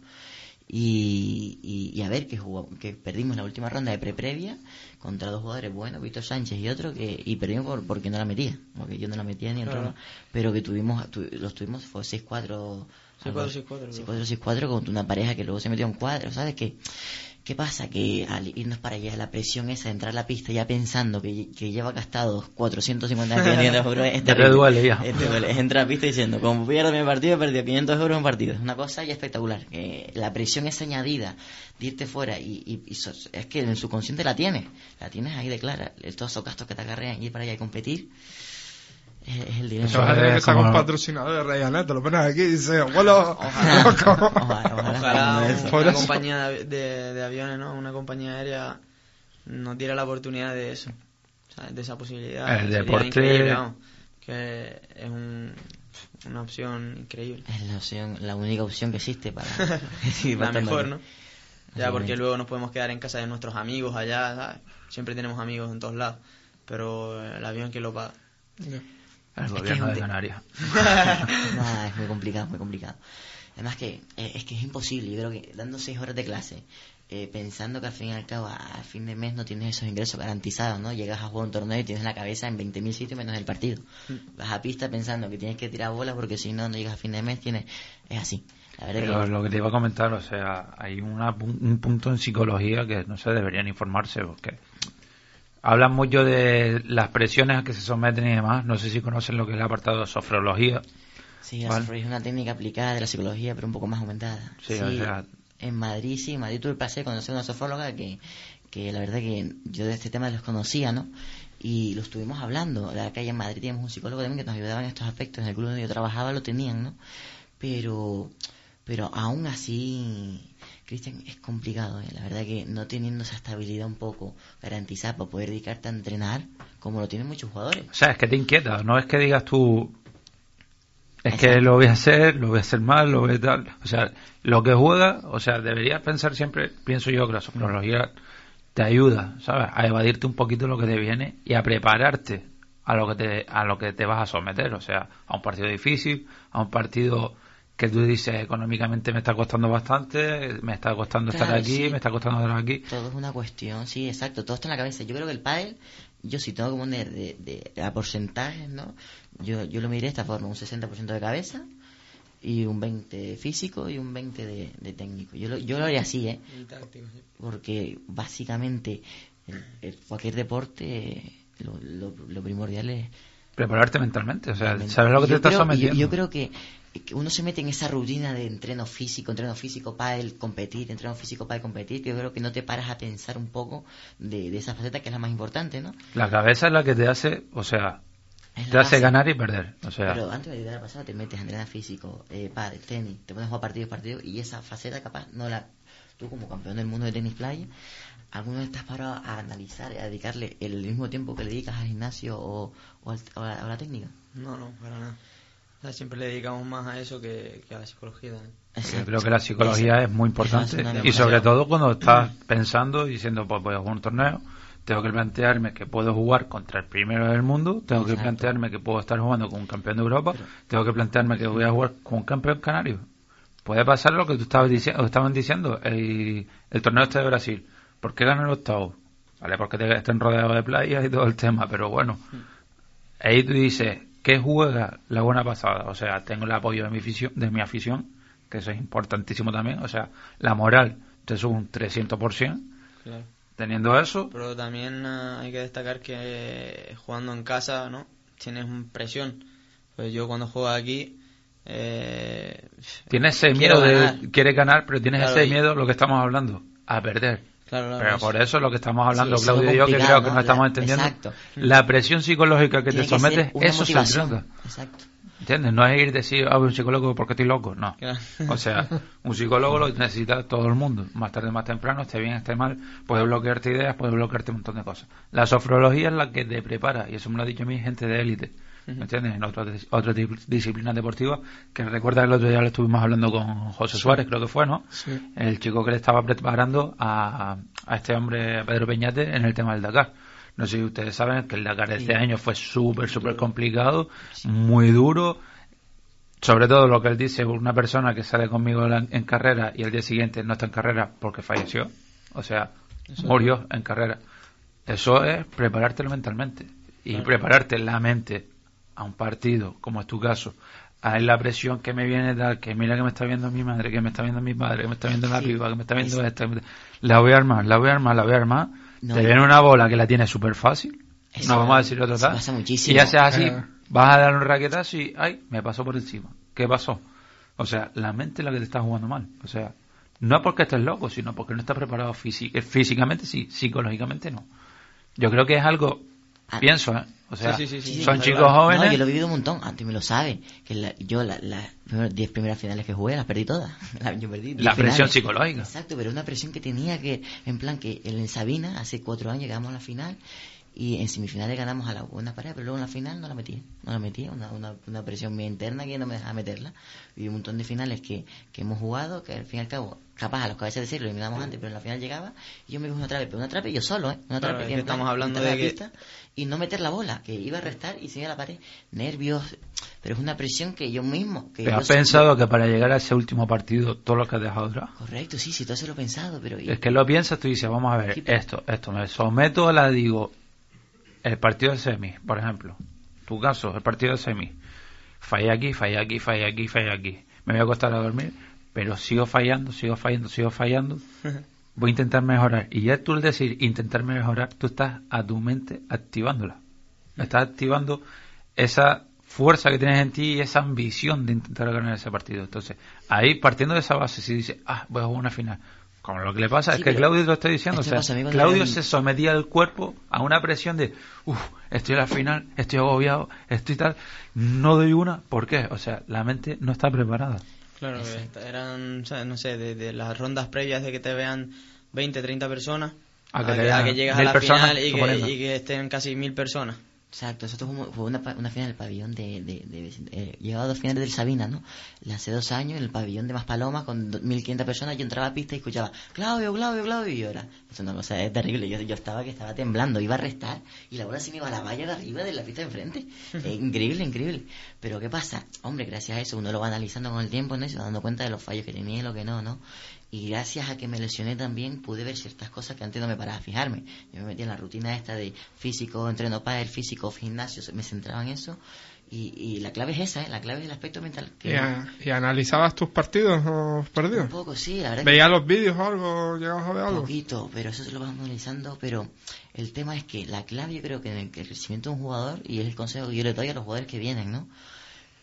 S4: Y, y, y a ver, que, jugamos, que perdimos la última ronda de pre-previa contra dos jugadores buenos, Víctor Sánchez y otro, que y perdimos por, porque no la metía, porque yo no la metía ni el
S12: Claro.
S4: otro, pero que tuvimos, tu- los tuvimos, fue 6-4.
S12: 6-4, 6-4,
S4: 6-4 contra una pareja que luego se metió en cuadro, ¿sabes? Que, ¿Qué pasa? Que al irnos para allá, la presión esa de entrar a la pista ya pensando que, que lleva gastados 450 500 euros es
S2: Ya te
S4: terrible.
S2: duele ya.
S4: Es terrible. Es entrar a la pista diciendo, como pierdo mi partido, he perdido 500 euros en partido. Es una cosa ya espectacular. Que la presión es añadida de irte fuera y, y- es que en el subconsciente la tienes. La tienes ahí de clara. Todos esos gastos que te acarrean ir para allá y competir es, el dinero.
S3: Eso es que un patrocinador de Ryanair, te lo pones aquí y dices, abuelo, [LAUGHS] loco".
S12: Ojalá
S3: Por
S12: una
S3: eso.
S12: compañía de, de- de aviones, ¿no? Una compañía aérea nos diera la oportunidad de eso, ¿sabes? de esa posibilidad.
S2: El
S12: Sería
S2: deporte-
S12: vamos, que es un- una opción increíble.
S4: Es la opción, la única opción que existe para... [LAUGHS] [LAUGHS] sí,
S12: la mejor, ¿no? Ya, porque luego nos podemos quedar en casa de nuestros amigos allá, ¿sabes? Siempre tenemos amigos en todos lados, pero el avión que lo paga.
S4: Es que
S2: gobierno de Canarias. [LAUGHS] [LAUGHS]
S4: Es muy complicado, muy complicado. Además que eh, es que es imposible, yo creo que dando seis horas de clase, eh, pensando que al fin y al cabo a, a fin de mes no tienes esos ingresos garantizados, ¿no? Llegas a jugar un torneo y tienes la cabeza en 20.000 sitios menos el partido. Vas a pista pensando que tienes que tirar bolas porque si no, no llegas a fin de mes, tienes... Es así. La verdad
S2: Pero
S4: que...
S2: lo que te iba a comentar, o sea, hay una, un punto en psicología que no se deberían informarse porque hablan mucho de las presiones a que se someten y demás. No sé si conocen lo que es el apartado de sofrología.
S4: Sí, la
S2: ¿vale?
S4: sofrología es una técnica aplicada de la psicología, pero un poco más aumentada.
S2: Sí, o sea-
S4: En Madrid, sí, en Madrid tuve el placer de conocer una sofróloga que, que la verdad que yo de este tema los conocía, ¿no? Y lo estuvimos hablando. La calle en Madrid teníamos un psicólogo también que nos ayudaba en estos aspectos. En el club donde yo trabajaba lo tenían, ¿no? Pero, pero aún así, Cristian, es complicado, ¿eh? La verdad que no teniendo esa estabilidad un poco garantizada para poder dedicarte a entrenar, como lo tienen muchos jugadores.
S2: O sea, es que te inquieta, no es que digas tú, es que lo voy a hacer, lo voy a hacer mal, lo voy a tal. O sea, lo que juega, o sea, deberías pensar siempre, pienso yo que la sofrología te ayuda, ¿sabes? A evadirte un poquito lo que te viene y a prepararte a lo que te, a lo que te vas a someter, o sea, a un partido difícil, a un partido que tú dices económicamente me está costando bastante, me está costando estar aquí,
S4: sí.
S2: me está costando estar aquí.
S4: Todo es una cuestión, sí, exacto, todo está en la cabeza. Yo creo que el pádel, yo si tengo que poner de, de, a porcentajes, ¿no? Yo, yo lo miré de esta forma, un 60% de cabeza y un 20 físico y un 20 de, de técnico. Yo lo, yo lo haría así, ¿eh? Porque básicamente el- el- cualquier deporte, lo, lo, lo primordial es
S2: prepararte mentalmente, o sea, saber lo que te estás
S4: creo-
S2: sometiendo.
S4: Yo, yo creo que uno se mete en esa rutina de entreno físico, entreno físico para el competir, entreno físico para el competir, que yo creo que no te paras a pensar un poco de, de esa faceta que es la más importante, ¿no?
S2: La cabeza es la que te hace, o sea, te hace ganar y perder, o sea,
S4: Pero antes de llegar a la pasada te metes a entrenar físico, eh, pádel, tenis, te pones a jugar partidos, partidos, y esa faceta capaz no la... Tú como campeón del mundo de tenis playa, ¿alguna vez estás parado a analizar, a dedicarle el mismo tiempo que le dedicas al gimnasio o, o al- o a, la, o a la técnica?
S12: No, no, para nada. O sea, siempre le dedicamos más a eso que, que a la psicología.
S2: yo creo que la psicología es muy importante y sobre todo cuando estás pensando y diciendo, pues voy a jugar un torneo, tengo que plantearme que puedo jugar contra el primero del mundo, tengo que plantearme que puedo estar jugando con un campeón de Europa, tengo que plantearme que voy a jugar con un campeón canario. Puede pasar lo que tú estabas diciendo, estaban diciendo, el, el torneo este de Brasil. ¿Por qué ganan el octavo? Vale, porque te, estén rodeados de playas y todo el tema, pero bueno, ahí tú dices, ¿qué juega la buena pasada? O sea, tengo el apoyo de mi afición, de mi afición que eso es importantísimo también, o sea, la moral te sube un 300%,
S12: Claro.
S2: teniendo eso,
S12: Pero también eh, hay que destacar que eh, jugando en casa, ¿no? Tienes presión. Pues yo cuando juego aquí... Eh,
S2: tienes ese miedo de, quieres ganar, pero tienes
S12: Claro,
S2: ese
S12: y-
S2: miedo, lo que estamos hablando, a perder.
S12: Claro,
S2: Pero por eso es lo que estamos hablando,
S4: Sí,
S2: Claudio y yo, que creo que
S4: ¿no?
S2: no estamos entendiendo.
S4: exacto.
S2: La presión psicológica que
S4: Tiene
S2: te sometes, eso se
S4: motivación.
S2: trata.
S4: Exacto.
S2: ¿Entiendes? No es ir a decir, ah, a un psicólogo porque estoy loco. No. O sea, un psicólogo lo necesita todo el mundo. Más tarde, más temprano, esté bien, esté mal. Puede bloquearte ideas, puede bloquearte un montón de cosas. La sofrología es la que te prepara. Y eso me lo ha dicho a mí gente de élite. ¿Me entiendes? En otras otras di- disciplinas deportivas. Que recuerda que el otro día lo estuvimos hablando con José. Suárez, creo que fue, ¿no?
S3: Sí.
S2: El chico que le estaba preparando a, a este hombre, a Pedro Peñate, en el tema del Dakar. No sé si ustedes saben que el Dakar este año fue súper, súper complicado, muy duro. Sobre todo lo que él dice, una persona que sale conmigo en, carrera y el día siguiente no está en carrera porque falleció. O sea,
S12: Eso
S2: murió en carrera. Eso es preparártelo mentalmente. Y
S12: Claro.
S2: prepararte la mente a un partido, como es tu caso, a la presión que me viene dar, que mira que me está viendo mi madre, que me está viendo mi padre, que me está viendo la
S4: Sí.
S2: piba, que me está viendo
S4: Es-
S2: esta, la voy a armar, la voy a armar, la voy a armar.
S4: No,
S2: te viene una bola que la tiene súper fácil, no vamos a decir
S4: eso
S2: tal,
S4: pasa muchísimo.
S2: y ya sea así, vas a dar un raquetazo y, ay, me pasó por encima. ¿Qué pasó? O sea, la mente es la que te está jugando mal. O sea, no porque estés loco, sino porque no estás preparado eh, físicamente, sí, psicológicamente no. Yo creo que es algo,
S4: Ah.
S2: pienso, ¿eh? O sea,
S12: Sí, sí, sí,
S2: son chicos jóvenes.
S4: No, yo lo he vivido un montón, antes me lo sabe. Que la- yo las la, primeras 10 primeras finales que jugué las perdí todas. [LAUGHS] La- yo perdí 10
S2: La presión
S4: finales.
S2: psicológica.
S4: Exacto, pero una presión que tenía que, en plan que en Sabina, hace cuatro años llegamos a la final y en semifinales ganamos a la buena pareja, pero luego en la final no la metí. No la metí, una, una, una presión muy interna que no me dejaba meterla. Y un montón de finales que, que hemos jugado, que al fin y al cabo, capaz a los cabezas de serie lo eliminamos antes, pero en la final llegaba y yo me cogí una trape, pero una trape yo solo, ¿eh? Una
S12: Claro,
S4: trape
S12: es
S4: que plan,
S12: estamos hablando de
S4: la
S12: que-
S4: pista y no meter la bola, que iba a restar y se iba a la pared. Nervios, pero es una presión que yo mismo. Que
S2: ¿Te
S4: yo
S2: has
S4: soy-
S2: pensado que para llegar a ese último partido, todo lo que has dejado atrás?
S4: Correcto, sí, sí, todo eso lo he pensado, pero...
S2: Es que lo piensas, tú dices, vamos a ver,
S4: Sí, pero-
S2: esto, esto, me someto a la, digo, el partido de semi, por ejemplo, tu caso, el partido de semi, fallé aquí, fallé aquí, fallé aquí, fallé aquí, me voy a acostar a dormir, pero sigo fallando, sigo fallando, sigo fallando, [LAUGHS] voy a intentar mejorar, y ya tú al decir intentar mejorar, tú estás a tu mente activándola, estás activando esa fuerza que tienes en ti y esa ambición de intentar ganar ese partido. Entonces, ahí partiendo de esa base, si dices, ah, voy a jugar una final, como lo que le pasa
S4: Sí,
S2: es que Claudio lo está diciendo, o sea,
S4: pasa a
S2: Claudio se sometía al cuerpo a una presión de, uff, estoy en la final, estoy agobiado, estoy tal, no doy una, ¿por qué? O sea, la mente no está preparada.
S12: Claro, esta- eran, o sea, no sé, de, de las rondas previas de que te vean 20, 30 personas,
S2: A
S12: a,
S2: que te
S12: que,
S2: vean
S12: a que llegas a la
S2: personas,
S12: final y que,
S2: suponiendo.
S12: y que estén casi mil personas.
S4: Exacto, nosotros fuimos- fue una, una final del pabellón de... de, de, eh, llegaba a dos finales del Sabina, ¿no? La hace dos años, en el pabellón de Maspalomas, con do- 1.500 personas, yo entraba a pista y escuchaba, Claudio, Claudio, Claudio, y era... Es una cosa es terrible, yo, yo estaba que estaba temblando, iba a restar, y la bola se me iba a la valla de arriba de la pista de enfrente. [LAUGHS] Eh, increíble, increíble. Pero ¿qué pasa? Hombre, gracias a eso uno lo va analizando con el tiempo, ¿no? Y se va dando cuenta de los fallos que tenía y lo que no, ¿no? Y gracias a que me lesioné también pude ver ciertas cosas que antes no me paraba a fijarme. Yo me metía en la rutina esta de físico, entreno para el físico, gimnasio, me centraba en eso Y, y la clave es esa, ¿eh? la clave es el aspecto mental. Que
S3: ¿Y,
S4: no-
S3: a- y analizabas tus partidos o perdidos?
S4: Un poco, sí, la verdad.
S3: ¿Veías
S4: que
S3: los vídeos o algo? ¿Llegabas a ver
S4: Un
S3: algo?
S4: poquito, pero eso se lo vamos analizando. Pero el tema es que la clave, yo creo que en el crecimiento de un jugador, y es el consejo que yo le doy a los jugadores que vienen, ¿no?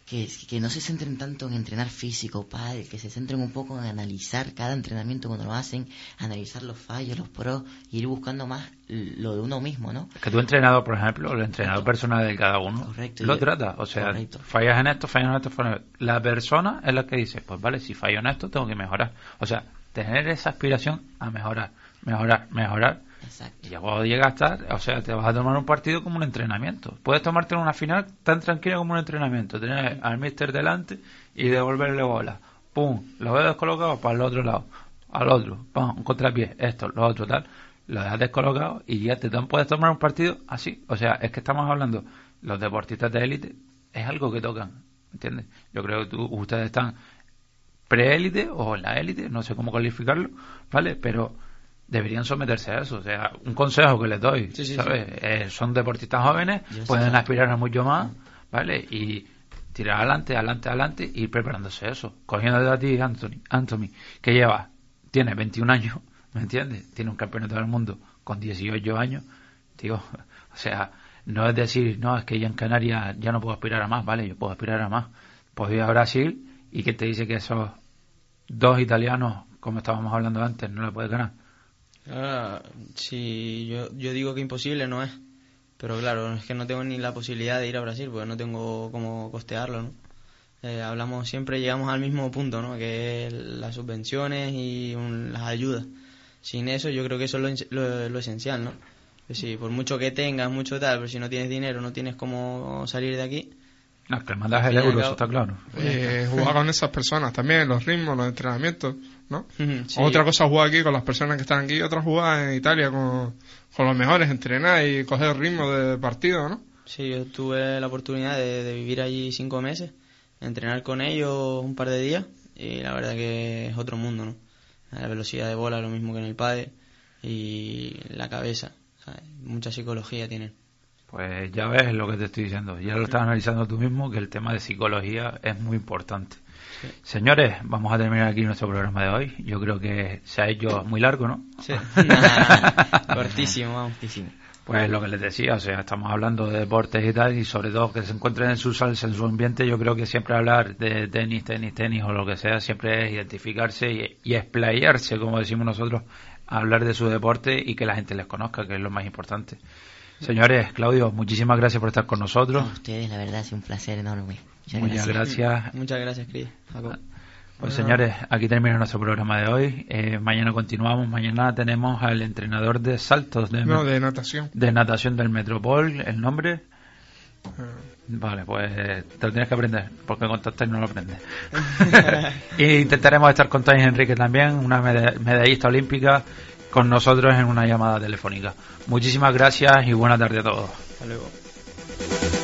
S4: Que, que no se centren tanto en entrenar físico, padre, que se centren un poco en analizar cada entrenamiento cuando lo hacen, analizar los fallos, los pros, y ir buscando más lo de uno mismo, ¿no?
S2: Es que tu entrenador, por ejemplo, el entrenador personal de cada uno,
S4: Correcto,
S2: lo
S4: yo-
S2: trata. O sea,
S4: correcto.
S2: fallas en esto, fallas en esto, fallas en esto. La persona es la que dice, pues vale, si fallo en esto, tengo que mejorar. O sea, tener esa aspiración a mejorar, mejorar, mejorar.
S4: Exacto.
S2: Y ya cuando llegas a estar, o sea, te vas a tomar un partido como un entrenamiento. Puedes tomarte una final tan tranquila como un entrenamiento. Tener al mister delante y devolverle bola. Pum, lo veo descolocado para el otro lado. Al otro, pum, un contrapié, esto, lo otro, tal. Lo dejas descolocado y ya te to- puedes tomar un partido así. O sea, es que estamos hablando, los deportistas de élite es algo que tocan, ¿entiendes? Yo creo que tú- ustedes están preélite o en la élite, no sé cómo calificarlo, ¿vale? Pero deberían someterse a eso. O sea, un consejo que les doy,
S12: Sí, sí,
S2: ¿sabes? Eh, son deportistas jóvenes,
S12: Yo
S2: pueden aspirar a mucho más, ¿vale? Y tirar adelante, adelante, adelante, y ir preparándose eso. Cogiendo de a ti, Anthony, Anthony, que lleva, tiene 21 años, ¿me entiendes? Tiene un campeonato del mundo con 18 años, digo, o sea, no es decir, no, es que ya en Canarias ya no puedo aspirar a más, ¿vale? Yo puedo aspirar a más. Puedo ir a Brasil y que te dice que esos dos italianos, como estábamos hablando antes, no le puedes ganar.
S12: Ahora, si yo, yo digo que imposible no es, pero claro, es que no tengo ni la posibilidad de ir a Brasil porque no tengo cómo costearlo, ¿no? Eh, hablamos siempre, llegamos al mismo punto, ¿no? Que es las subvenciones y un- las ayudas. Sin eso yo creo que eso es lo, lo- lo esencial, ¿no? Es decir, por mucho que tengas, mucho tal, pero si no tienes dinero, no tienes cómo salir de aquí.
S2: No, que el mandaje el
S12: y
S2: euro, eso está claro.
S3: Eh, jugar con esas personas también, los ritmos, los entrenamientos, ¿no?
S12: Sí.
S3: Otra cosa es jugar aquí con las personas que están aquí, y otra jugar en Italia con, con los mejores, entrenar y coger ritmo de partido, ¿no?
S12: Sí, yo tuve la oportunidad de, de vivir allí cinco meses, entrenar con ellos un par de días y la verdad que es otro mundo, ¿no? La velocidad de bola, lo mismo que en el padre y la cabeza, ¿sabes? mucha psicología tienen.
S2: Pues ya ves lo que te estoy diciendo. Ya lo estás analizando tú mismo, que el tema de psicología es muy importante. Señores, vamos a terminar aquí nuestro programa de hoy. Yo creo que se ha hecho muy largo, ¿no?
S12: Sí. [LAUGHS] Cortísimo, vamos.
S2: Pues lo que les decía, o sea, estamos hablando de deportes y tal, y sobre todo que se encuentren en su salsa, en su ambiente, yo creo que siempre hablar de tenis, tenis, tenis o lo que sea, siempre es identificarse y, y explayarse, como decimos nosotros, hablar de su deporte y que la gente les conozca, que es lo más importante. Señores, Claudio, muchísimas gracias por estar con nosotros.
S4: A ustedes, la verdad, sido un placer enorme. Muchas,
S2: Muchas gracias.
S12: Muchas gracias, Cris.
S2: Pues señores, aquí termina nuestro programa de hoy. Eh, mañana continuamos. Mañana tenemos al entrenador de saltos de,
S3: No, de natación.
S2: de natación del Metropol. ¿El nombre?
S3: Eh,
S2: Vale, pues te lo tienes que aprender, porque con Tais no lo aprendes. [LAUGHS] [LAUGHS] y intentaremos estar con Tais Enrique también, una meda- medallista olímpica, con nosotros en una llamada telefónica. Muchísimas gracias y buena tarde a todos.
S12: Hasta luego.